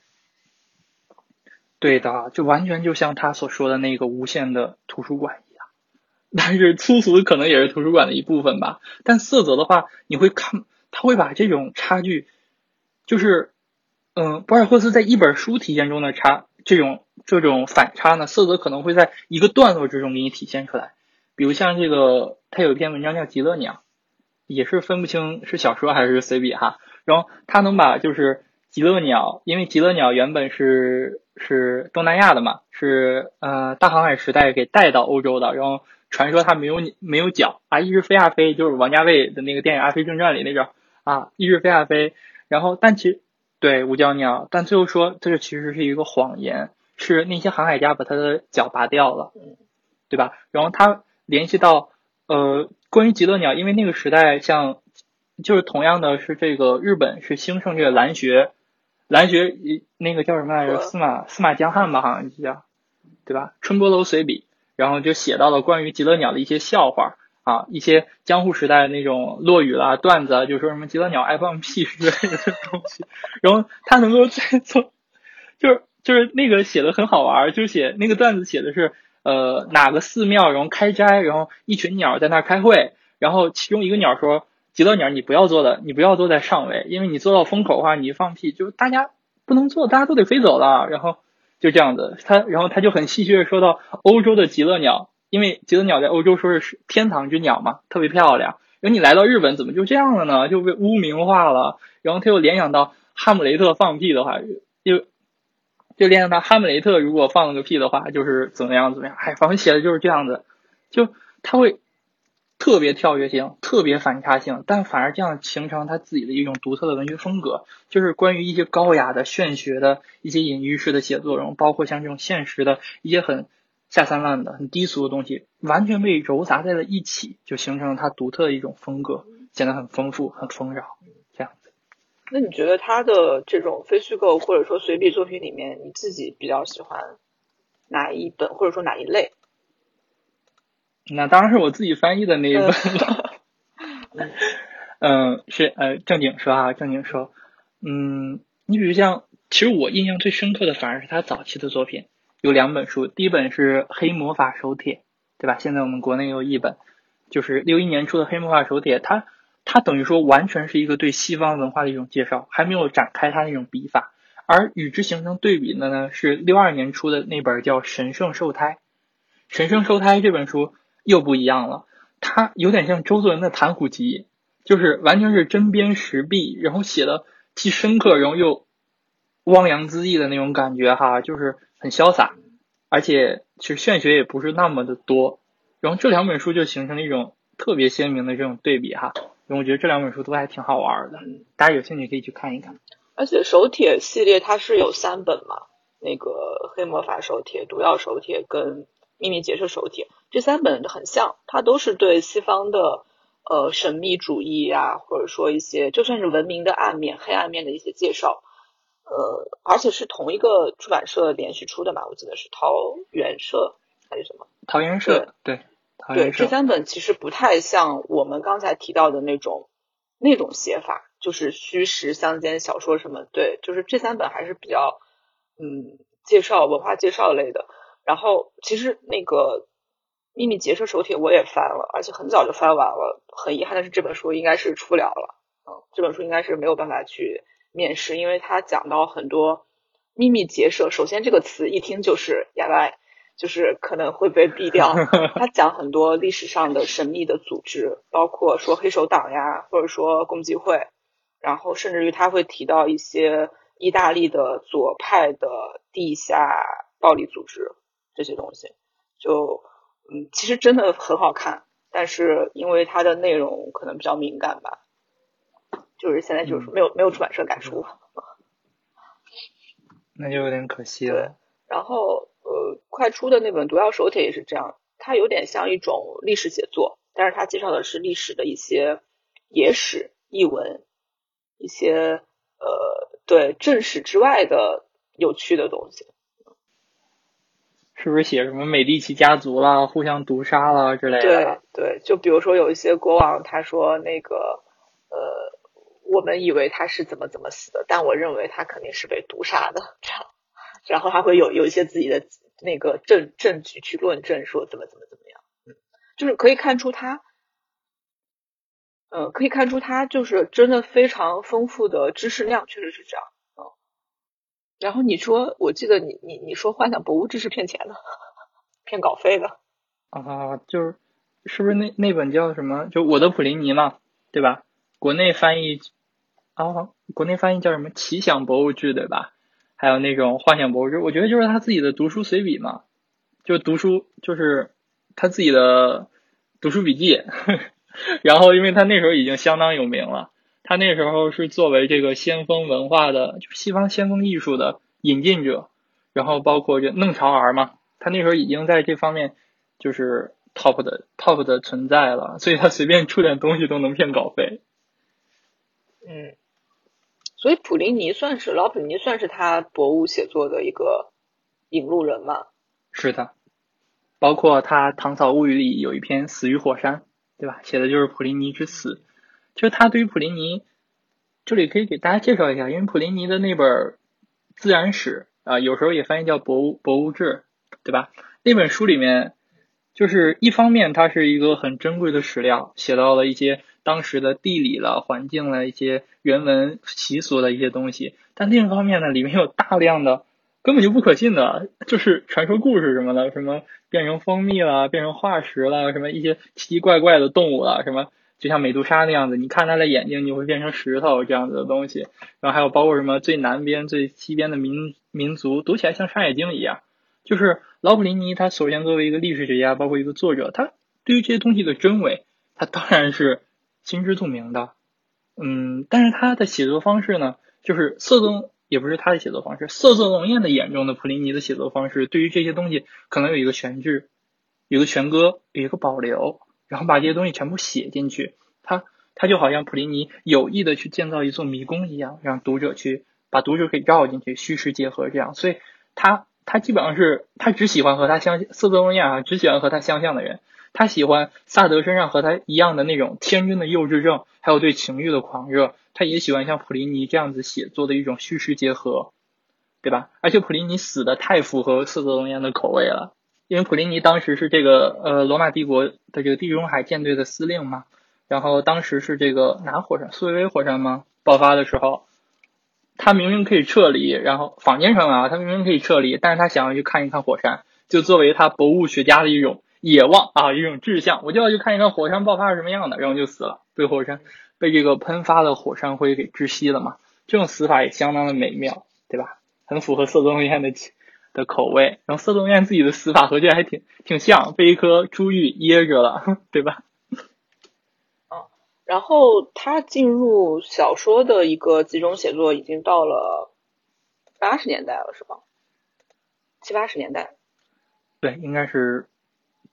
对的，就完全就像他所说的那个无限的图书馆但是粗俗可能也是图书馆的一部分吧。但色泽的话，你会看，他会把这种差距，就是，嗯，博尔赫斯在一本书体现中的差，这种这种反差呢，色泽可能会在一个段落之中给你体现出来。比如像这个，他有一篇文章叫《极乐鸟》，也是分不清是小说还是随笔哈。然后他能把就是极乐鸟，因为极乐鸟原本是。是东南亚的嘛？是呃大航海时代给带到欧洲的，然后传说它没有没有脚啊，一直飞啊飞，就是王家卫的那个电影《阿飞正传》里那种啊，一直飞啊飞。然后但其实对无脚鸟，但最后说这个其实是一个谎言，是那些航海家把它的脚拔掉了，对吧？然后他联系到呃关于极乐鸟，因为那个时代像就是同样的是这个日本是兴盛这个蓝学。蓝学那个叫什么来着？司马司马江汉吧，好像叫，对吧？春波楼随笔，然后就写到了关于极乐鸟的一些笑话啊，一些江户时代那种落语啦、段子，就说什么极乐鸟爱放屁之类的东西。然后他能够在做，就是就是那个写的很好玩，就写那个段子写的是呃哪个寺庙然后开斋，然后一群鸟在那儿开会，然后其中一个鸟说。极乐鸟，你不要坐的，你不要坐在上位，因为你坐到风口的话，你一放屁，就大家不能坐，大家都得飞走了。然后就这样子，他然后他就很戏谑的说到欧洲的极乐鸟，因为极乐鸟在欧洲说是天堂之鸟嘛，特别漂亮。然后你来到日本，怎么就这样了呢？就被污名化了。然后他又联想到哈姆雷特放屁的话，就就联想到哈姆雷特如果放了个屁的话，就是怎么样怎么样。哎，反正写的就是这样子，就他会。特别跳跃性，特别反差性，但反而这样形成他自己的一种独特的文学风格，就是关于一些高雅的、炫学的一些隐喻式的写作，然后包括像这种现实的一些很下三滥的、很低俗的东西，完全被糅杂在了一起，就形成了他独特的一种风格，显得很丰富、很丰饶，这样。那你觉得他的这种非虚构或者说随笔作品里面，你自己比较喜欢哪一本，或者说哪一类？那当然是我自己翻译的那一本了。嗯，是呃正经说啊，正经说，嗯，你比如像，其实我印象最深刻的反而是他早期的作品，有两本书，第一本是《黑魔法手帖》，对吧？现在我们国内有一本，就是六一年出的《黑魔法手帖》，它它等于说完全是一个对西方文化的一种介绍，还没有展开它那种笔法。而与之形成对比的呢，是六二年出的那本叫《神圣受胎》，《神圣受胎》这本书。又不一样了，它有点像周作人的《谈虎集》，就是完全是针砭时弊，然后写的既深刻，然后又汪洋恣意的那种感觉哈，就是很潇洒，而且其实炫学也不是那么的多，然后这两本书就形成了一种特别鲜明的这种对比哈，因为我觉得这两本书都还挺好玩的，大家有兴趣可以去看一看。而且手帖系列它是有三本嘛，那个黑魔法手帖、毒药手帖跟秘密结社手帖。这三本很像，它都是对西方的呃神秘主义啊，或者说一些就算是文明的暗面、黑暗面的一些介绍。呃，而且是同一个出版社连续出的嘛，我记得是桃源社还是什么？桃源社，对，对，这三本其实不太像我们刚才提到的那种那种写法，就是虚实相间小说什么，对，就是这三本还是比较嗯介绍文化介绍类的。然后其实那个秘密结社手帖我也翻了，而且很早就翻完了。很遗憾的是这本书应该是出不了了，嗯，这本书应该是没有办法去。面试，因为他讲到很多秘密结社。首先，这个词一听就是哑巴，就是可能会被毙掉。他讲很多历史上的神秘的组织，包括说黑手党呀，或者说共济会，然后甚至于他会提到一些意大利的左派的地下暴力组织这些东西。就嗯，其实真的很好看，但是因为它的内容可能比较敏感吧。就是现在就是没有没有出版社敢出，那就有点可惜了。然后呃，快出的那本《毒药手帖》也是这样，它有点像一种历史写作，但是它介绍的是历史的一些野史、译文，一些呃对正史之外的有趣的东西。是不是写什么美第奇家族啦、互相毒杀啦之类的？对对，就比如说有一些国王，他说那个呃。我们以为他是怎么怎么死的，但我认为他肯定是被毒杀的。这样，然后他会有有一些自己的那个证证据去论证，说怎么怎么怎么样。嗯，就是可以看出他，嗯，可以看出他就是真的非常丰富的知识量，确实是这样。然后你说，我记得你你你说幻想博物志是骗钱的，骗稿费的。啊，就是是不是那那本叫什么？就我的普林尼嘛，对吧？国内翻译。啊，国内翻译叫什么《奇想博物志》对吧？还有那种《幻想博物志》，我觉得就是他自己的读书随笔嘛，就读书就是他自己的读书笔记。然后，因为他那时候已经相当有名了，他那时候是作为这个先锋文化的，就西方先锋艺术的引进者，然后包括这弄潮儿嘛，他那时候已经在这方面就是 top 的 top 的存在了，所以他随便出点东西都能骗稿费。嗯。所以普林尼算是老普林尼算是他博物写作的一个引路人嘛？是的，包括他《唐朝物语》里有一篇《死于火山》，对吧？写的就是普林尼之死。就是他对于普林尼，这里可以给大家介绍一下，因为普林尼的那本《自然史》啊，有时候也翻译叫《博物博物志》，对吧？那本书里面，就是一方面它是一个很珍贵的史料，写到了一些。当时的地理了、环境了一些人文习俗的一些东西，但另一方面呢，里面有大量的根本就不可信的，就是传说故事什么的，什么变成蜂蜜了、变成化石了，什么一些奇奇怪怪的动物了，什么就像美杜莎那样子，你看它的眼睛就会变成石头这样子的东西。然后还有包括什么最南边、最西边的民民族，读起来像《山海经》一样。就是老普林尼他首先作为一个历史学家，包括一个作者，他对于这些东西的真伪，他当然是。心知肚明的，嗯，但是他的写作方式呢，就是色泽也不是他的写作方式，色泽龙艳的眼中的普林尼的写作方式，对于这些东西可能有一个悬置，有个悬搁，有一个保留，然后把这些东西全部写进去，他他就好像普林尼有意的去建造一座迷宫一样，让读者去把读者给绕进去，虚实结合这样，所以他他基本上是他只喜欢和他相色泽龙艳啊，只喜欢和他相像的人。他喜欢萨德身上和他一样的那种天真的幼稚症，还有对情欲的狂热。他也喜欢像普林尼这样子写作的一种虚实结合，对吧？而且普林尼死的太符合色泽龙烟的口味了，因为普林尼当时是这个呃罗马帝国的这个地中海舰队的司令嘛，然后当时是这个哪火山？苏维埃火山吗？爆发的时候，他明明可以撤离，然后坊间上啊，他明明可以撤离，但是他想要去看一看火山，就作为他博物学家的一种。野望啊，一种志向，我就要去看一看火山爆发是什么样的，然后就死了，被火山被这个喷发的火山灰给窒息了嘛。这种死法也相当的美妙，对吧？很符合色泽龙彦的的口味。然后色泽龙彦自己的死法和这还挺挺像，被一颗珠玉噎着了，对吧？嗯，然后他进入小说的一个集中写作已经到了八十年代了，是吧？七八十年代。对，应该是。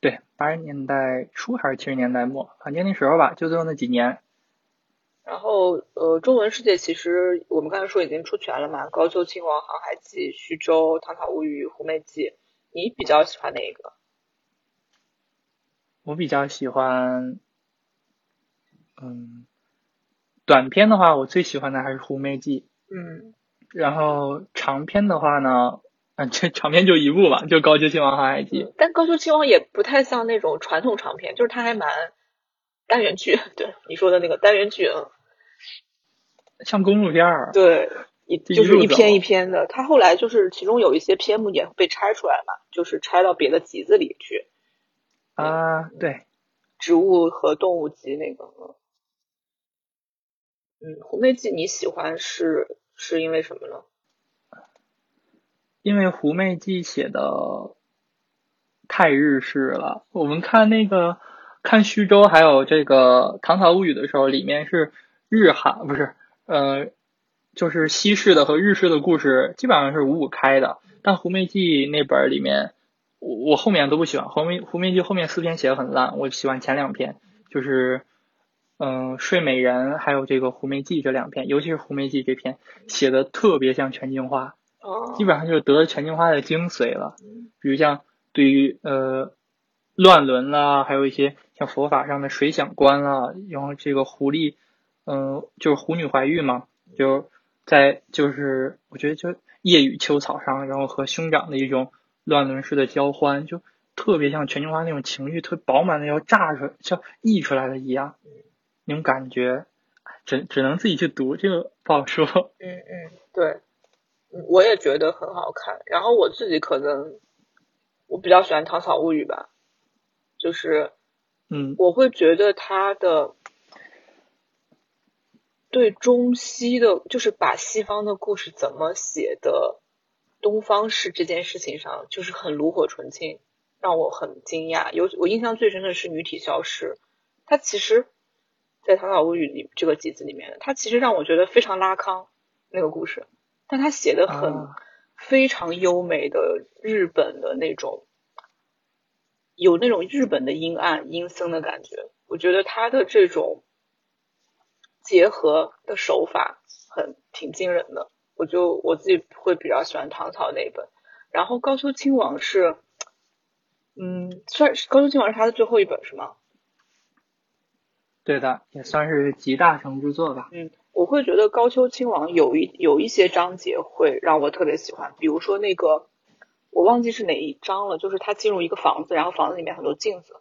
对，八十年代初还是七十年代末，反正那时候吧，就最后那几年。然后呃，中文世界其实我们刚才说已经出全了嘛，《高秋亲王航海记》、《徐州》、《唐朝物语》、《狐媚记》，你比较喜欢哪一个？我比较喜欢，嗯，短篇的话，我最喜欢的还是《狐媚记》。嗯，然后长篇的话呢，嗯，这长篇就一部吧，就《高秋亲王航海记》。但《高秋亲王》也不太像那种传统长篇，就是它还蛮单元剧，对你说的那个单元剧，嗯，像公路片儿。对，一就是一篇一篇的。它后来就是其中有一些篇目也被拆出来嘛，就是拆到别的集子里去，啊，对，植物和动物集那个。嗯嗯，《狐媚记》你喜欢是是因为什么呢？因为《狐媚记》写的太日式了。我们看那个看徐州还有这个《唐朝物语》的时候，里面是日韩不是呃，就是西式的和日式的故事基本上是五五开的。但《狐媚记》那本儿里面，我我后面都不喜欢。《狐媚狐媚记》后面四篇写的很烂，我喜欢前两篇，就是嗯、呃睡美人》还有这个《狐媚记》这两篇，尤其是《狐媚记》这篇写的特别像全镜花。哦，基本上就是得了全镜花的精髓了。比如像对于呃乱伦啦，还有一些像佛法上的水想观啦，然后这个狐狸，嗯、就是狐女怀孕嘛，就在就是我觉得就夜雨秋草上，然后和兄长的一种乱伦式的交欢，就特别像全球化那种情绪，特别饱满的要炸出像溢出来的一样，那种感觉，只只能自己去读，这个不好说。嗯嗯，对，嗯我也觉得很好看。然后我自己可能我比较喜欢《唐草物语》吧，就是嗯我会觉得它的对中西的，就是把西方的故事怎么写的东方式这件事情上，就是很炉火纯青，让我很惊讶。有我印象最深的是女体消失，它其实，在《唐草物语》里这个集子里面，它其实让我觉得非常拉康那个故事，但它写的很、啊非常优美的日本的那种，有那种日本的阴暗阴森的感觉。我觉得他的这种结合的手法很挺惊人的，我就我自己会比较喜欢唐朝那一本。然后高秋亲王是，嗯，算是高秋亲王是他的最后一本是吗？对的，也算是集大成之作吧。嗯，我会觉得高秋亲王有一有一些章节会让我特别喜欢，比如说那个我忘记是哪一章了，就是他进入一个房子，然后房子里面很多镜子。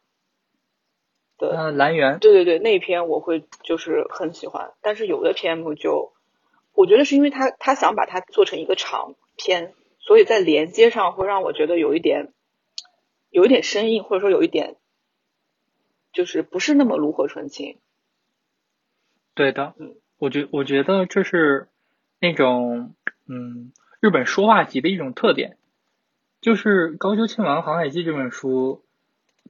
对，嗯，蓝源，对对对，那一篇我会就是很喜欢，但是有的篇目就，我觉得是因为他他想把它做成一个长篇，所以在连接上会让我觉得有一点，有一点生硬，或者说有一点，就是不是那么炉火纯青。对的嗯，我觉我觉得这是那种嗯日本说话集的一种特点，就是《高丘亲王航海记》这本书，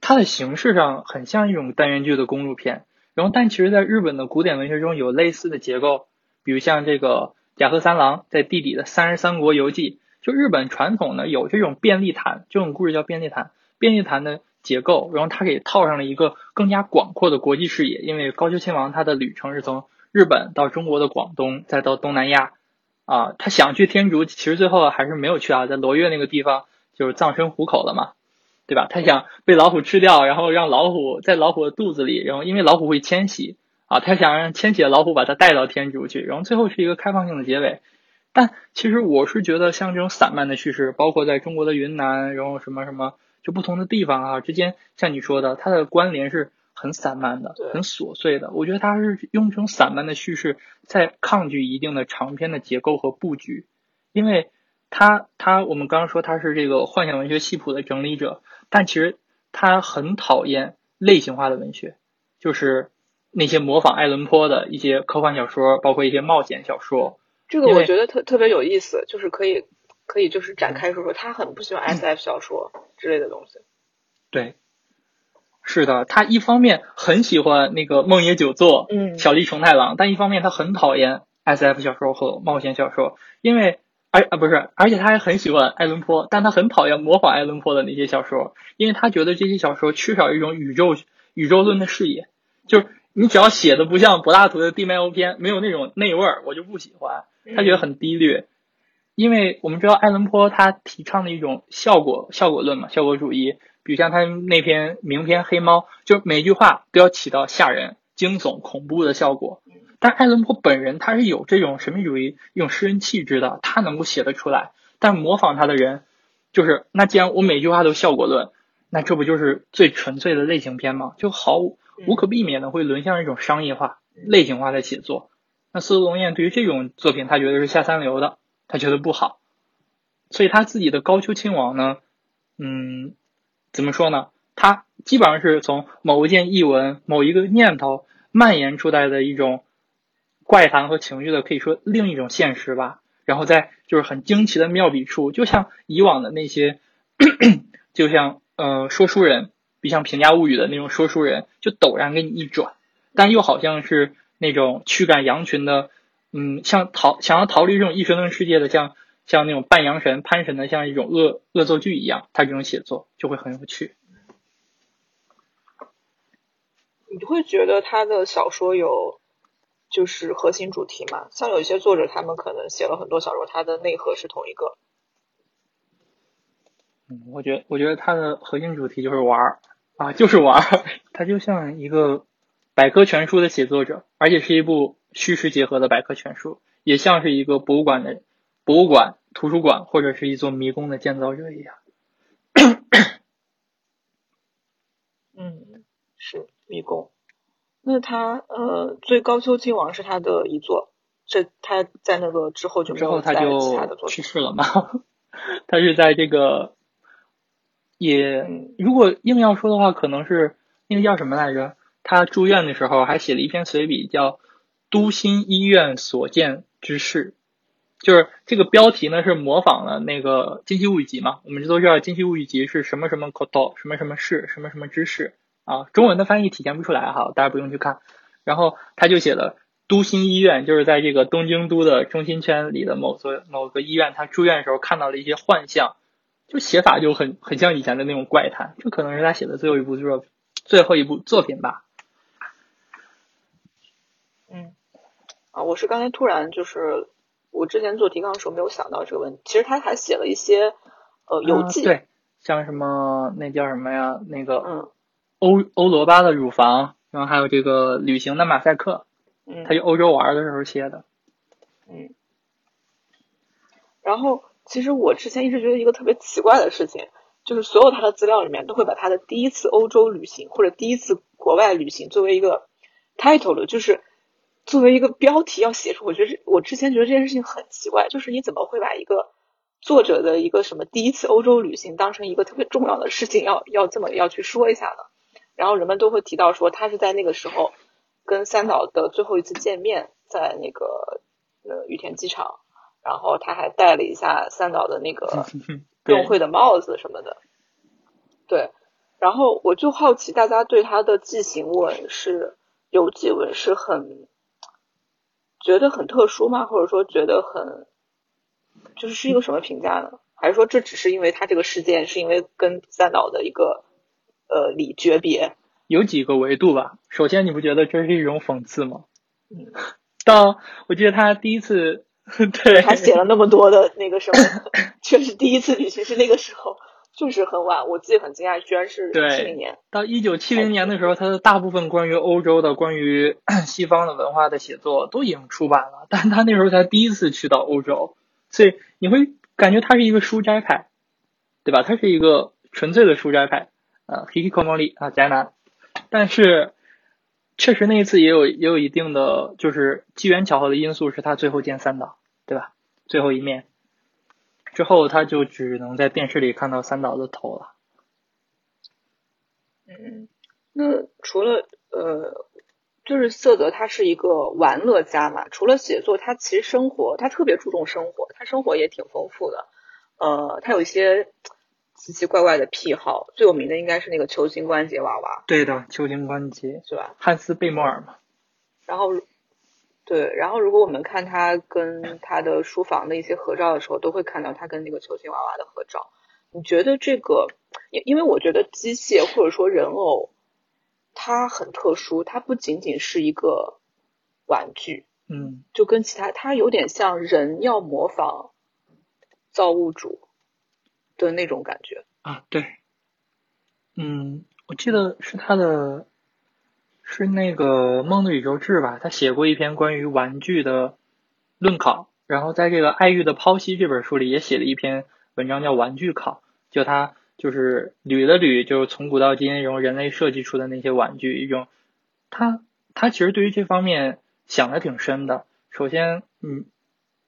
它的形式上很像一种单元剧的公路片，然后但其实在日本的古典文学中有类似的结构，比如像这个甲贺三郎在地底的《三十三国游记》，就日本传统呢有这种便利谈，这种故事叫便利谈，便利谈的结构，然后它给套上了一个更加广阔的国际视野，因为高丘亲王他的旅程是从日本到中国的广东，再到东南亚，啊，他想去天竺，其实最后还是没有去啊，在罗越那个地方就是葬身虎口了嘛，对吧？他想被老虎吃掉，然后让老虎在老虎的肚子里，然后因为老虎会迁徙啊，他想让迁徙的老虎把它带到天竺去，然后最后是一个开放性的结尾。但其实我是觉得，像这种散漫的叙事，包括在中国的云南，然后什么什么，就不同的地方啊之间，像你说的，它的关联是很散漫的，很琐碎的。我觉得它是用这种散漫的叙事，在抗拒一定的长篇的结构和布局，因为他他我们刚刚说他是这个幻想文学系谱的整理者，但其实他很讨厌类型化的文学，就是那些模仿爱伦坡的一些科幻小说，包括一些冒险小说。这个我觉得特特别有意思，就是可以可以就是展开说说，他很不喜欢 S F 小说之类的东西。对，是的，他一方面很喜欢那个梦野久作、嗯小栗虫太郎，但一方面他很讨厌 S F 小说和冒险小说，因为而啊不是，而且他还很喜欢爱伦坡，但他很讨厌模仿爱伦坡的那些小说，因为他觉得这些小说缺少一种宇宙宇宙论的视野，就是你只要写的不像柏拉图的《地脉欧篇》，没有那种内味儿，我就不喜欢。他觉得很低劣，因为我们知道爱伦坡他提倡的一种效果效果论嘛，效果主义。比如像他那篇名篇《黑猫》，就每句话都要起到吓人、惊悚、恐怖的效果。但爱伦坡本人他是有这种神秘主义、一种诗人气质的，他能够写得出来。但模仿他的人，就是那既然我每句话都效果论，那这不就是最纯粹的类型片吗？就毫无无可避免的会沦向一种商业化、类型化的写作。那司徒龙彦对于这种作品，他觉得是下三流的，他觉得不好。所以他自己的《高丘亲王》呢，嗯。怎么说呢？他基本上是从某一件译文、某一个念头蔓延出来的一种怪谈和情绪的，可以说另一种现实吧。然后在就是很惊奇的妙笔处，就像以往的那些，就像呃说书人，比像《平价物语》的那种说书人，就陡然给你一转，但又好像是那种驱赶羊群的，嗯，像逃想要逃离这种异神论世界的，像。像那种扮羊神、潘神的，像一种恶恶作剧一样，他这种写作就会很有趣。你会觉得他的小说有就是核心主题嘛？像有一些作者，他们可能写了很多小说，它的内核是同一个。嗯，我觉得，我觉得它的核心主题就是玩儿啊，就是玩儿。他就像一个百科全书的写作者，而且是一部虚实结合的百科全书，也像是一个博物馆的。博物馆、图书馆或者是一座迷宫的建造者一样。嗯，是迷宫。那他呃，最高丘亲王是他的一座，这他在那个之后就没有他就去世了嘛？他是在这个也，如果硬要说的话，可能是那个叫什么来着？他住院的时候还写了一篇随笔，叫《都心医院所见之事》。就是这个标题呢，是模仿了那个《金溪物语集》嘛？我们这都知道《金溪物语集》是什么什么 koto，什么什么事，什么什么知识啊？中文的翻译体现不出来哈，大家不用去看。然后他就写了都心医院，就是在这个东京都的中心圈里的某所某个医院，他住院的时候看到了一些幻象，就写法就很很像以前的那种怪谈，这可能是他写的最后一部作最后一部作品吧。嗯，啊，我是刚才突然就是。我之前做提纲的时候没有想到这个问题，其实他还写了一些呃游记，对，像什么那叫什么呀？那个嗯，欧欧罗巴的乳房，然后还有这个旅行的马赛克，嗯，他去欧洲玩的时候写的，嗯。然后其实我之前一直觉得一个特别奇怪的事情，就是所有他的资料里面都会把他的第一次欧洲旅行或者第一次国外旅行作为一个 title 就是。作为一个标题要写出，我觉得我之前觉得这件事情很奇怪，就是你怎么会把一个作者的一个什么第一次欧洲旅行当成一个特别重要的事情，要要这么要去说一下呢？然后人们都会提到说他是在那个时候跟三岛的最后一次见面，在那个呃羽田机场，然后他还戴了一下三岛的那个 用会的帽子什么的，对。然后我就好奇，大家对他的记行文是游记文是很。觉得很特殊吗？或者说觉得很，就是是一个什么评价呢？还是说这只是因为他这个事件是因为跟三岛的一个呃礼诀别？有几个维度吧。首先，你不觉得这是一种讽刺吗？嗯。到我记得他第一次，对，他写了那么多的那个什么，确实第一次旅行是那个时候。就是很晚，我自己很惊讶，居然是七零年。到一九七零年的时候，他的大部分关于欧洲的、关于 西方的文化的写作都已经出版了，但他那时候才第一次去到欧洲，所以你会感觉他是一个书斋派，对吧？他是一个纯粹的书斋派，呃，hikikomori 啊，宅男。但是确实那一次也有也有一定的就是机缘巧合的因素，是他最后见三岛，对吧？最后一面。之后他就只能在电视里看到三岛的头了。嗯，那除了呃，就是色泽他是一个玩乐家嘛，除了写作，他其实生活他特别注重生活，他生活也挺丰富的。呃，他有一些奇奇怪怪的癖好，最有名的应该是那个球形关节娃娃。对的，球形关节是吧？汉斯贝莫尔嘛。然后，对，然后如果我们看他跟他的书房的一些合照的时候，都会看到他跟那个球形娃娃的合照。你觉得这个，因因为我觉得机械或者说人偶，它很特殊，它不仅仅是一个玩具，嗯，就跟其他，它有点像人要模仿造物主的那种感觉。啊，对，嗯，我记得是他的，是那个《梦的宇宙志》吧？他写过一篇关于玩具的论考，然后在这个《爱欲的剖析》这本书里也写了一篇文章，叫《玩具考》，就他就是捋了捋，就是从古到今，然后人类设计出的那些玩具，一种他他其实对于这方面想的挺深的。首先，嗯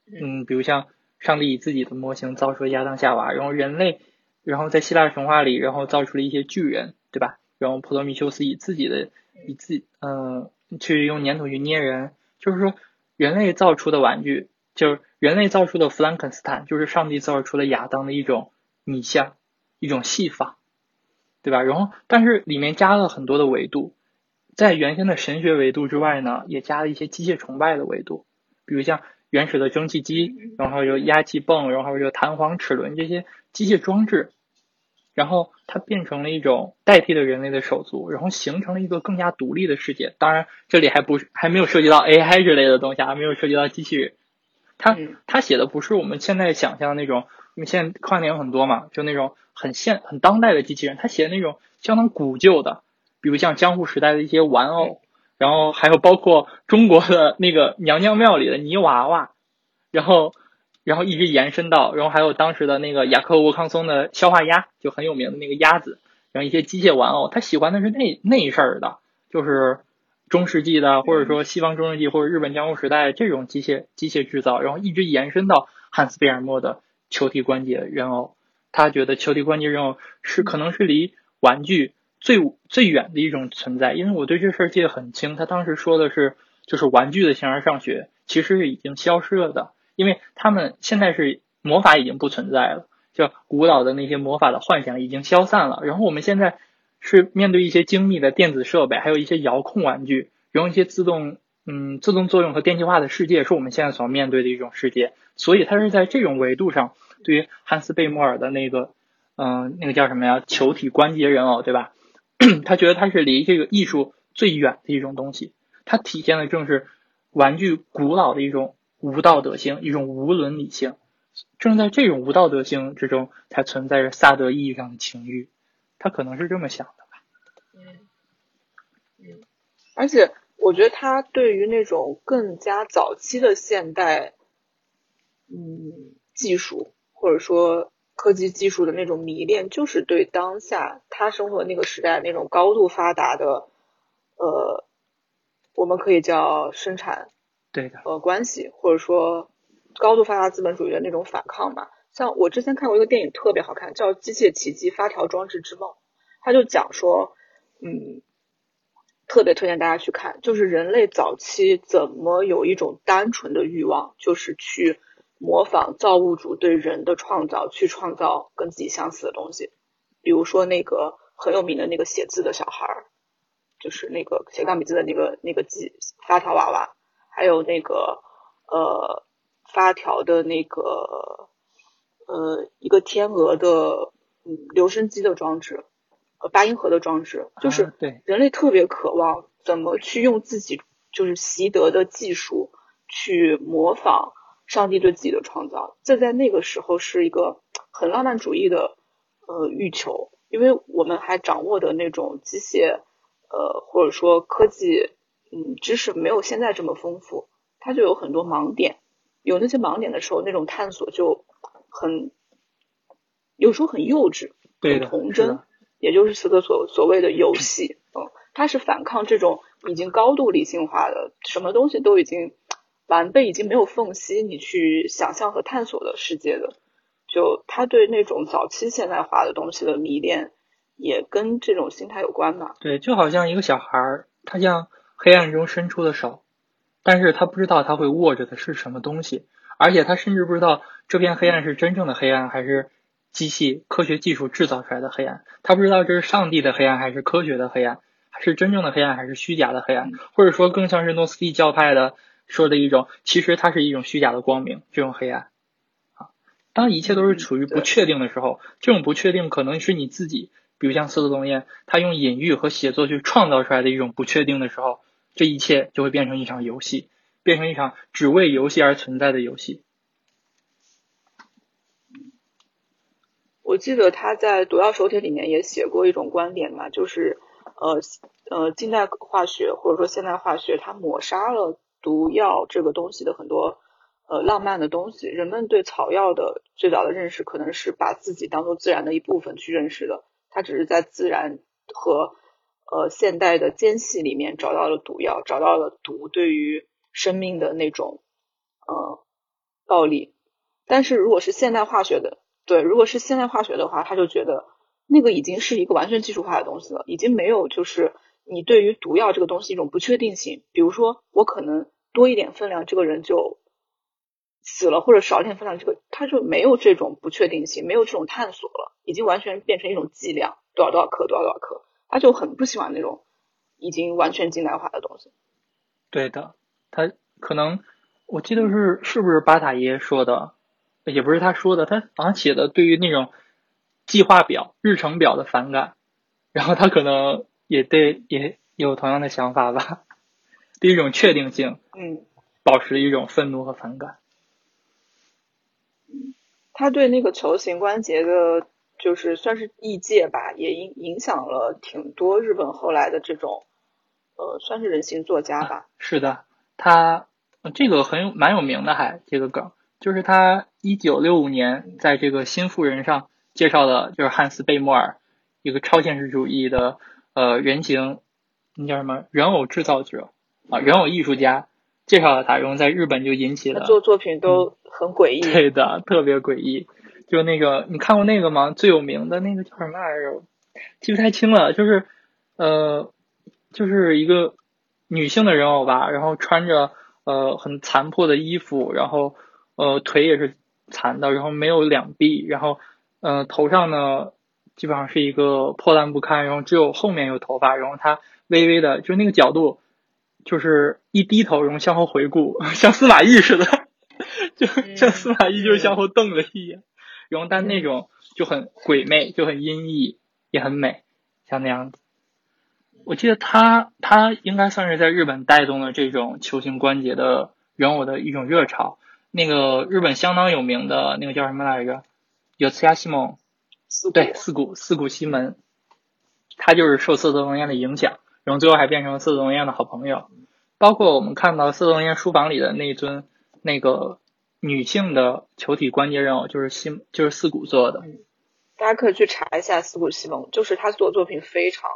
嗯，比如像上帝以自己的模型造出了亚当夏娃，然后人类。然后在希腊神话里，然后造出了一些巨人，对吧？然后普罗米修斯以自己的以自己嗯去用粘土去捏人，就是说人类造出的玩具，就是人类造出的弗兰肯斯坦，就是上帝造出了亚当的一种拟像，一种戏法，对吧？然后但是里面加了很多的维度，在原先的神学维度之外呢，也加了一些机械崇拜的维度，比如像原始的蒸汽机，然后有压气泵，然后有弹簧齿轮这些机械装置。然后它变成了一种代替了人类的手足，然后形成了一个更加独立的世界。当然，这里还不是还没有涉及到 AI 之类的东西，还没有涉及到机器人。他他写的不是我们现在想象的那种，因为现在科幻电影很多嘛，就那种很现很当代的机器人。他写的那种相当古旧的，比如像江户时代的一些玩偶，然后还有包括中国的那个娘娘庙里的泥娃娃，然后。然后一直延伸到，然后还有当时的那个雅克沃康松的消化鸭，就很有名的那个鸭子，然后一些机械玩偶，他喜欢的是那那一事儿的，就是中世纪的，或者说西方中世纪或者日本江户时代这种机械机械制造，然后一直延伸到汉斯贝尔莫的球体关节人偶，他觉得球体关节人偶是可能是离玩具最最远的一种存在，因为我对这事儿记得很清，他当时说的是，就是玩具的形而上学其实是已经消失了的。因为他们现在是魔法已经不存在了，就古老的那些魔法的幻想已经消散了。然后我们现在是面对一些精密的电子设备，还有一些遥控玩具，然后一些自动嗯自动作用和电气化的世界，是我们现在所面对的一种世界。所以它是在这种维度上，对于汉斯贝莫尔的那个嗯那个叫什么呀球体关节人偶，对吧？他觉得它是离这个艺术最远的一种东西，它体现的正是玩具古老的一种。无道德性，一种无伦理性，正在这种无道德性之中，才存在着萨德意义上的情欲。他可能是这么想的吧。嗯嗯，而且我觉得他对于那种更加早期的现代，嗯，技术或者说科技技术的那种迷恋，就是对当下他生活的那个时代那种高度发达的，呃，我们可以叫生产。对的，呃，关系或者说高度发达资本主义的那种反抗嘛。像我之前看过一个电影，特别好看，叫《机械奇迹：发条装置之梦》。他就讲说，嗯，特别推荐大家去看，就是人类早期怎么有一种单纯的欲望，就是去模仿造物主对人的创造，去创造跟自己相似的东西。比如说那个很有名的那个写字的小孩儿，就是那个写钢笔字的那个那个机发条娃娃。还有那个呃发条的那个呃一个天鹅的嗯留声机的装置，呃八音盒的装置，就是对人类特别渴望怎么去用自己就是习得的技术去模仿上帝对自己的创造，这在那个时候是一个很浪漫主义的呃欲求，因为我们还掌握的那种机械呃或者说科技。嗯，知识没有现在这么丰富，它就有很多盲点。有那些盲点的时候，那种探索就很，有时候很幼稚，很童真，也就是斯科所所谓的游戏。嗯，它是反抗这种已经高度理性化的，什么东西都已经完备，已经没有缝隙，你去想象和探索的世界的。就他对那种早期现代化的东西的迷恋，也跟这种心态有关吧。对，就好像一个小孩儿，他向。黑暗中伸出的手，但是他不知道他会握着的是什么东西，而且他甚至不知道这片黑暗是真正的黑暗还是机器科学技术制造出来的黑暗。他不知道这是上帝的黑暗还是科学的黑暗，还是真正的黑暗还是虚假的黑暗，或者说更像是诺斯蒂教派的说的一种，其实它是一种虚假的光明，这种黑暗啊。当一切都是处于不确定的时候，这种不确定可能是你自己，比如像色泽龙彦，他用隐喻和写作去创造出来的一种不确定的时候，这一切就会变成一场游戏，变成一场只为游戏而存在的游戏。我记得他在《毒药手帖》里面也写过一种观点嘛，就是呃呃，近代化学或者说现代化学，它抹杀了毒药这个东西的很多呃浪漫的东西。人们对草药的最早的认识，可能是把自己当做自然的一部分去认识的。它只是在自然和呃现代的间隙里面找到了毒药，找到了毒对于生命的那种呃暴力。但是如果是现代化学的，对，如果是现代化学的话，他就觉得那个已经是一个完全技术化的东西了，已经没有就是你对于毒药这个东西一种不确定性。比如说，我可能多一点分量，这个人就死了，或者少一点分量，这个他就没有这种不确定性，没有这种探索了，已经完全变成一种剂量，多少多少克，多少多少克，他就很不喜欢那种已经完全近代化的东西。对的，他可能我记得是是不是巴塔耶说的。也不是他说的，他好像写的对于那种计划表、日程表的反感，然后他可能也对也有同样的想法吧，对一种确定性，嗯，保持一种愤怒和反感。他对那个球形关节的，就是算是异界吧，也影影响了挺多日本后来的这种，呃，算是人形作家吧。是的，他这个很有蛮有名的，还这个梗。就是他一九六五年在这个新妇人上介绍的，就是汉斯贝莫尔，一个超现实主义的呃原型，那叫什么人偶制造者啊，人偶艺术家，介绍了他，然后在日本就引起了做作品都很诡异，对的，特别诡异。就那个你看过那个吗？最有名的那个叫什么来着？记不太清了。就是呃，就是一个女性的人偶吧，然后穿着呃很残破的衣服，然后。呃，腿也是残的，然后没有两臂，然后，呃，头上呢，基本上是一个破烂不堪，然后只有后面有头发，然后他微微的，就那个角度，就是一低头，然后向后回顾，像司马懿似的，就像司马懿就是向后瞪了一眼，然后但那种就很鬼魅，就很阴翳，也很美，像那样子。我记得他他应该算是在日本带动了这种球形关节的人偶的一种热潮。那个日本相当有名的那个叫什么来着？有次亚西蒙，对，四谷四谷西门，他就是受色泽龙彦的影响，然后最后还变成了色泽龙彦的好朋友。包括我们看到色泽龙彦书房里的那尊那个女性的球体关节人偶，就是西就是四谷做的。大家可以去查一下四谷西蒙，就是他做作品非常。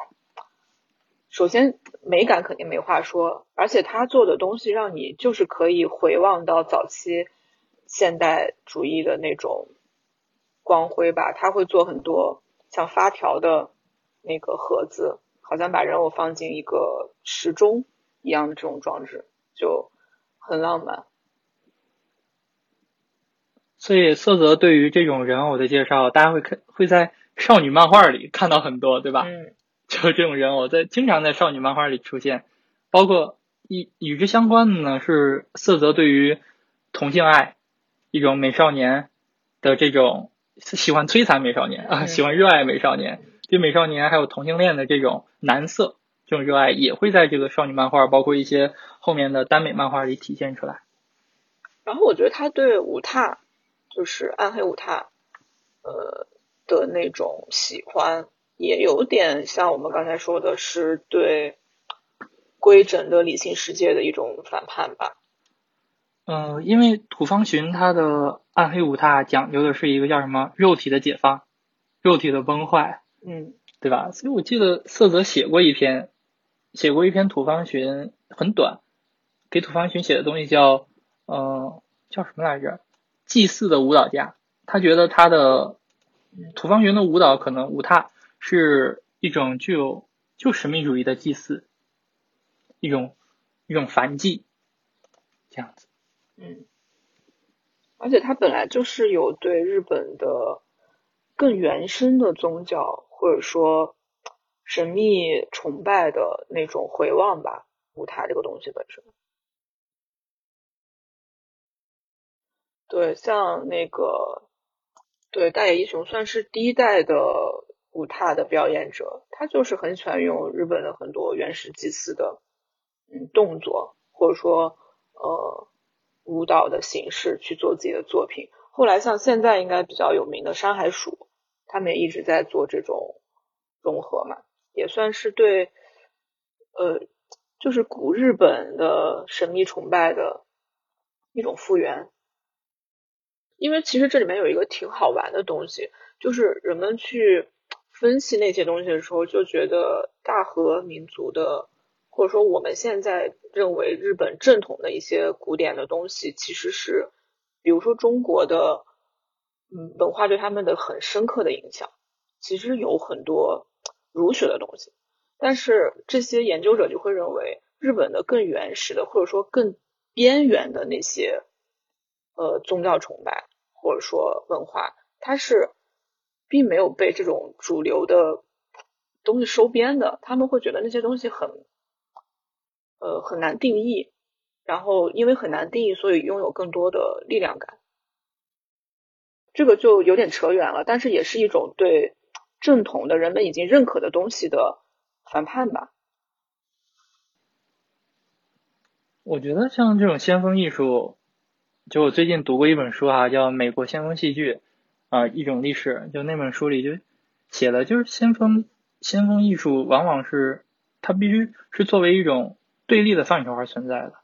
首先，美感肯定没话说，而且他做的东西让你就是可以回望到早期现代主义的那种光辉吧。他会做很多像发条的那个盒子，好像把人偶放进一个时钟一样的这种装置，就很浪漫。所以，色泽对于这种人偶的介绍，大家会看会在少女漫画里看到很多，对吧？嗯。就这种人偶在经常在少女漫画里出现，包括与与之相关的呢是色泽对于同性爱一种美少年的这种喜欢摧残美少年啊，喜欢热爱美少年，对美少年还有同性恋的这种男色这种热爱也会在这个少女漫画，包括一些后面的耽美漫画里体现出来。然后我觉得他对舞踏就是暗黑舞踏呃的那种喜欢。也有点像我们刚才说的，是对规整的理性世界的一种反叛吧。嗯，因为土方寻他的暗黑舞踏讲究的是一个叫什么肉体的解放，肉体的崩坏，嗯，对吧？所以我记得色泽写过一篇，写过一篇土方寻很短，给土方寻写的东西叫呃叫什么来着？祭祀的舞蹈家，他觉得他的土方寻的舞蹈可能舞踏。是一种具有就神秘主义的祭祀，一种一种凡祭，这样子。嗯，而且他本来就是有对日本的更原生的宗教或者说神秘崇拜的那种回望吧，舞台这个东西本身。对，像那个，对大野一雄算是第一代的舞踏的表演者，他就是很喜欢用日本的很多原始祭祀的嗯动作，或者说呃舞蹈的形式去做自己的作品。后来像现在应该比较有名的山海鼠，他们也一直在做这种融合嘛，也算是对呃就是古日本的神秘崇拜的一种复原。因为其实这里面有一个挺好玩的东西，就是人们去分析那些东西的时候，就觉得大和民族的，或者说我们现在认为日本正统的一些古典的东西，其实是，比如说中国的，嗯，文化对他们的很深刻的影响，其实有很多儒学的东西，但是这些研究者就会认为，日本的更原始的，或者说更边缘的那些，呃，宗教崇拜。或者说文化，它是并没有被这种主流的东西收编的，他们会觉得那些东西很呃很难定义，然后因为很难定义，所以拥有更多的力量感。这个就有点扯远了，但是也是一种对正统的人们已经认可的东西的反叛吧。我觉得像这种先锋艺术。就我最近读过一本书哈，叫《美国先锋戏剧》，啊，一种历史。就那本书里就写的，就是先锋先锋艺术往往是它必须是作为一种对立的范畴而存在的。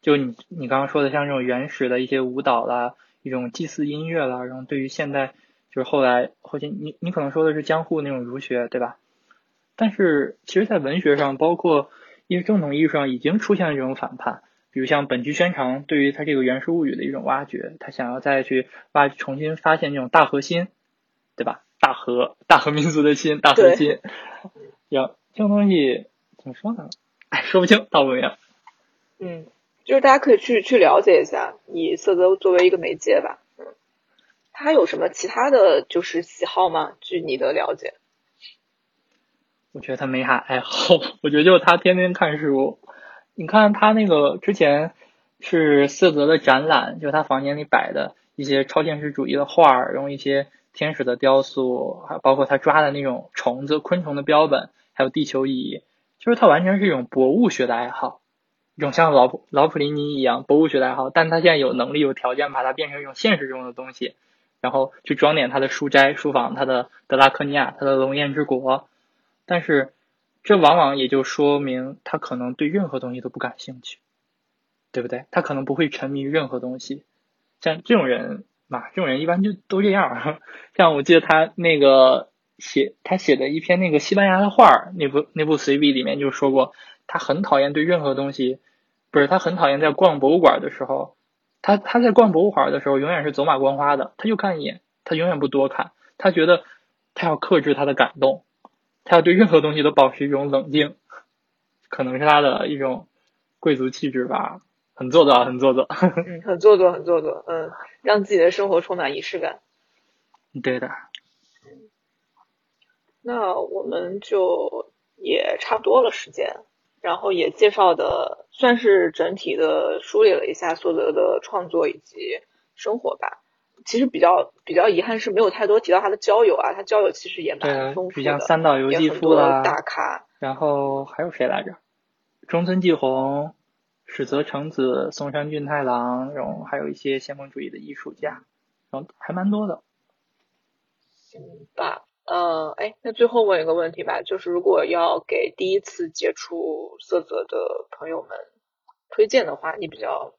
就你你刚刚说的，像这种原始的一些舞蹈啦，一种祭祀音乐啦，然后对于现代就是后来后期你你可能说的是江户那种儒学，对吧？但是其实，在文学上，包括一些正统艺术上，已经出现了这种反叛。比如像本居宣长对于他这个原始物语的一种挖掘，他想要再去挖重新发现这种大核心，对吧？大和大和民族的心，大核心，要这种东西怎么说呢？哎，说不清，道不明。嗯，就是大家可以去去了解一下，以色泽作为一个媒介吧。嗯，他有什么其他的就是喜好吗？据你的了解？我觉得他没啥爱好，我觉得就是他天天看书。你看他那个之前是色泽的展览，就他房间里摆的一些超现实主义的画，用一些天使的雕塑，还包括他抓的那种虫子、昆虫的标本，还有地球仪，就是他完全是一种博物学的爱好，一种像老老普林尼一样博物学的爱好。但他现在有能力、有条件把它变成一种现实中的东西，然后去装点他的书斋、书房、他的德拉科尼亚、他的龙焰之国，但是。这往往也就说明他可能对任何东西都不感兴趣，对不对？他可能不会沉迷于任何东西。像这种人嘛，这种人一般就都这样。像我记得他那个写他写的一篇那个西班牙的画那部那部随笔里面就说过，他很讨厌对任何东西，不是他很讨厌在逛博物馆的时候，他他在逛博物馆的时候永远是走马观花的，他就看一眼，他永远不多看，他觉得他要克制他的感动。他要对任何东西都保持一种冷静，可能是他的一种贵族气质吧，很做作，很做作。嗯，很做作，很做作。嗯，让自己的生活充满仪式感。对的。那我们就也差不多了时间，然后也介绍的算是整体的梳理了一下苏泽的创作以及生活吧。其实比较比较遗憾是没有太多提到他的交友啊，他交友其实也蛮丰富的，像三岛由纪夫啦，大咖，然后还有谁来着？中村纪弘、史泽成子、松山俊太郎，然后还有一些先锋主义的艺术家，然后还蛮多的。行吧，呃，哎，那最后问一个问题吧，就是如果要给第一次接触色泽的朋友们推荐的话，你比较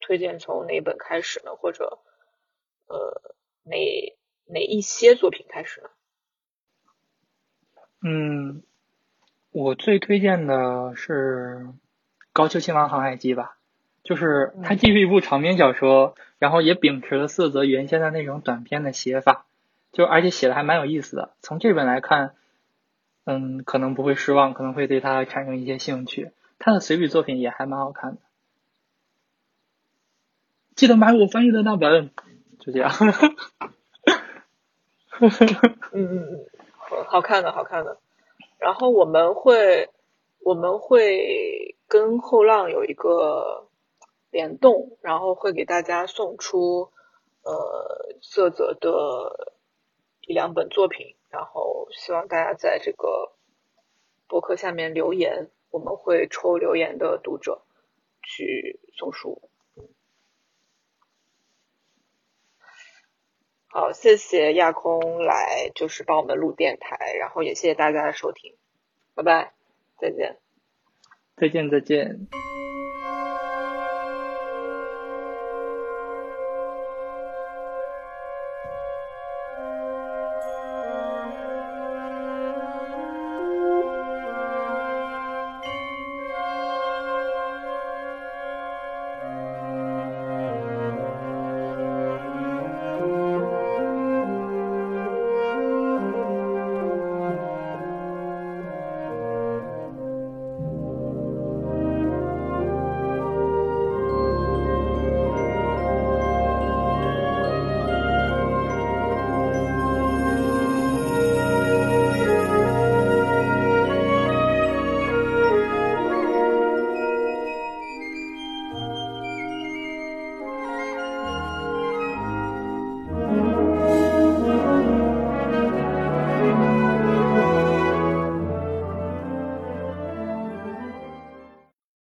推荐从哪本开始呢？或者？呃，哪哪一些作品开始呢？嗯，我最推荐的是《高秋亲王航海记》吧，就是它既是一部长篇小说，然后也秉持了色泽原先的那种短篇的写法，就而且写的还蛮有意思的。从这本来看，嗯，可能不会失望，可能会对它产生一些兴趣。他的随笔作品也还蛮好看的，记得买我翻译的那本。就这样，嗯嗯嗯，好看的，好看的。然后我们会，我们会跟后浪有一个联动，然后会给大家送出呃色泽的一两本作品，然后希望大家在这个博客下面留言，我们会抽留言的读者去送书。好，谢谢亚空来，就是帮我们录电台，然后也谢谢大家的收听，拜拜，再见。再见，再见。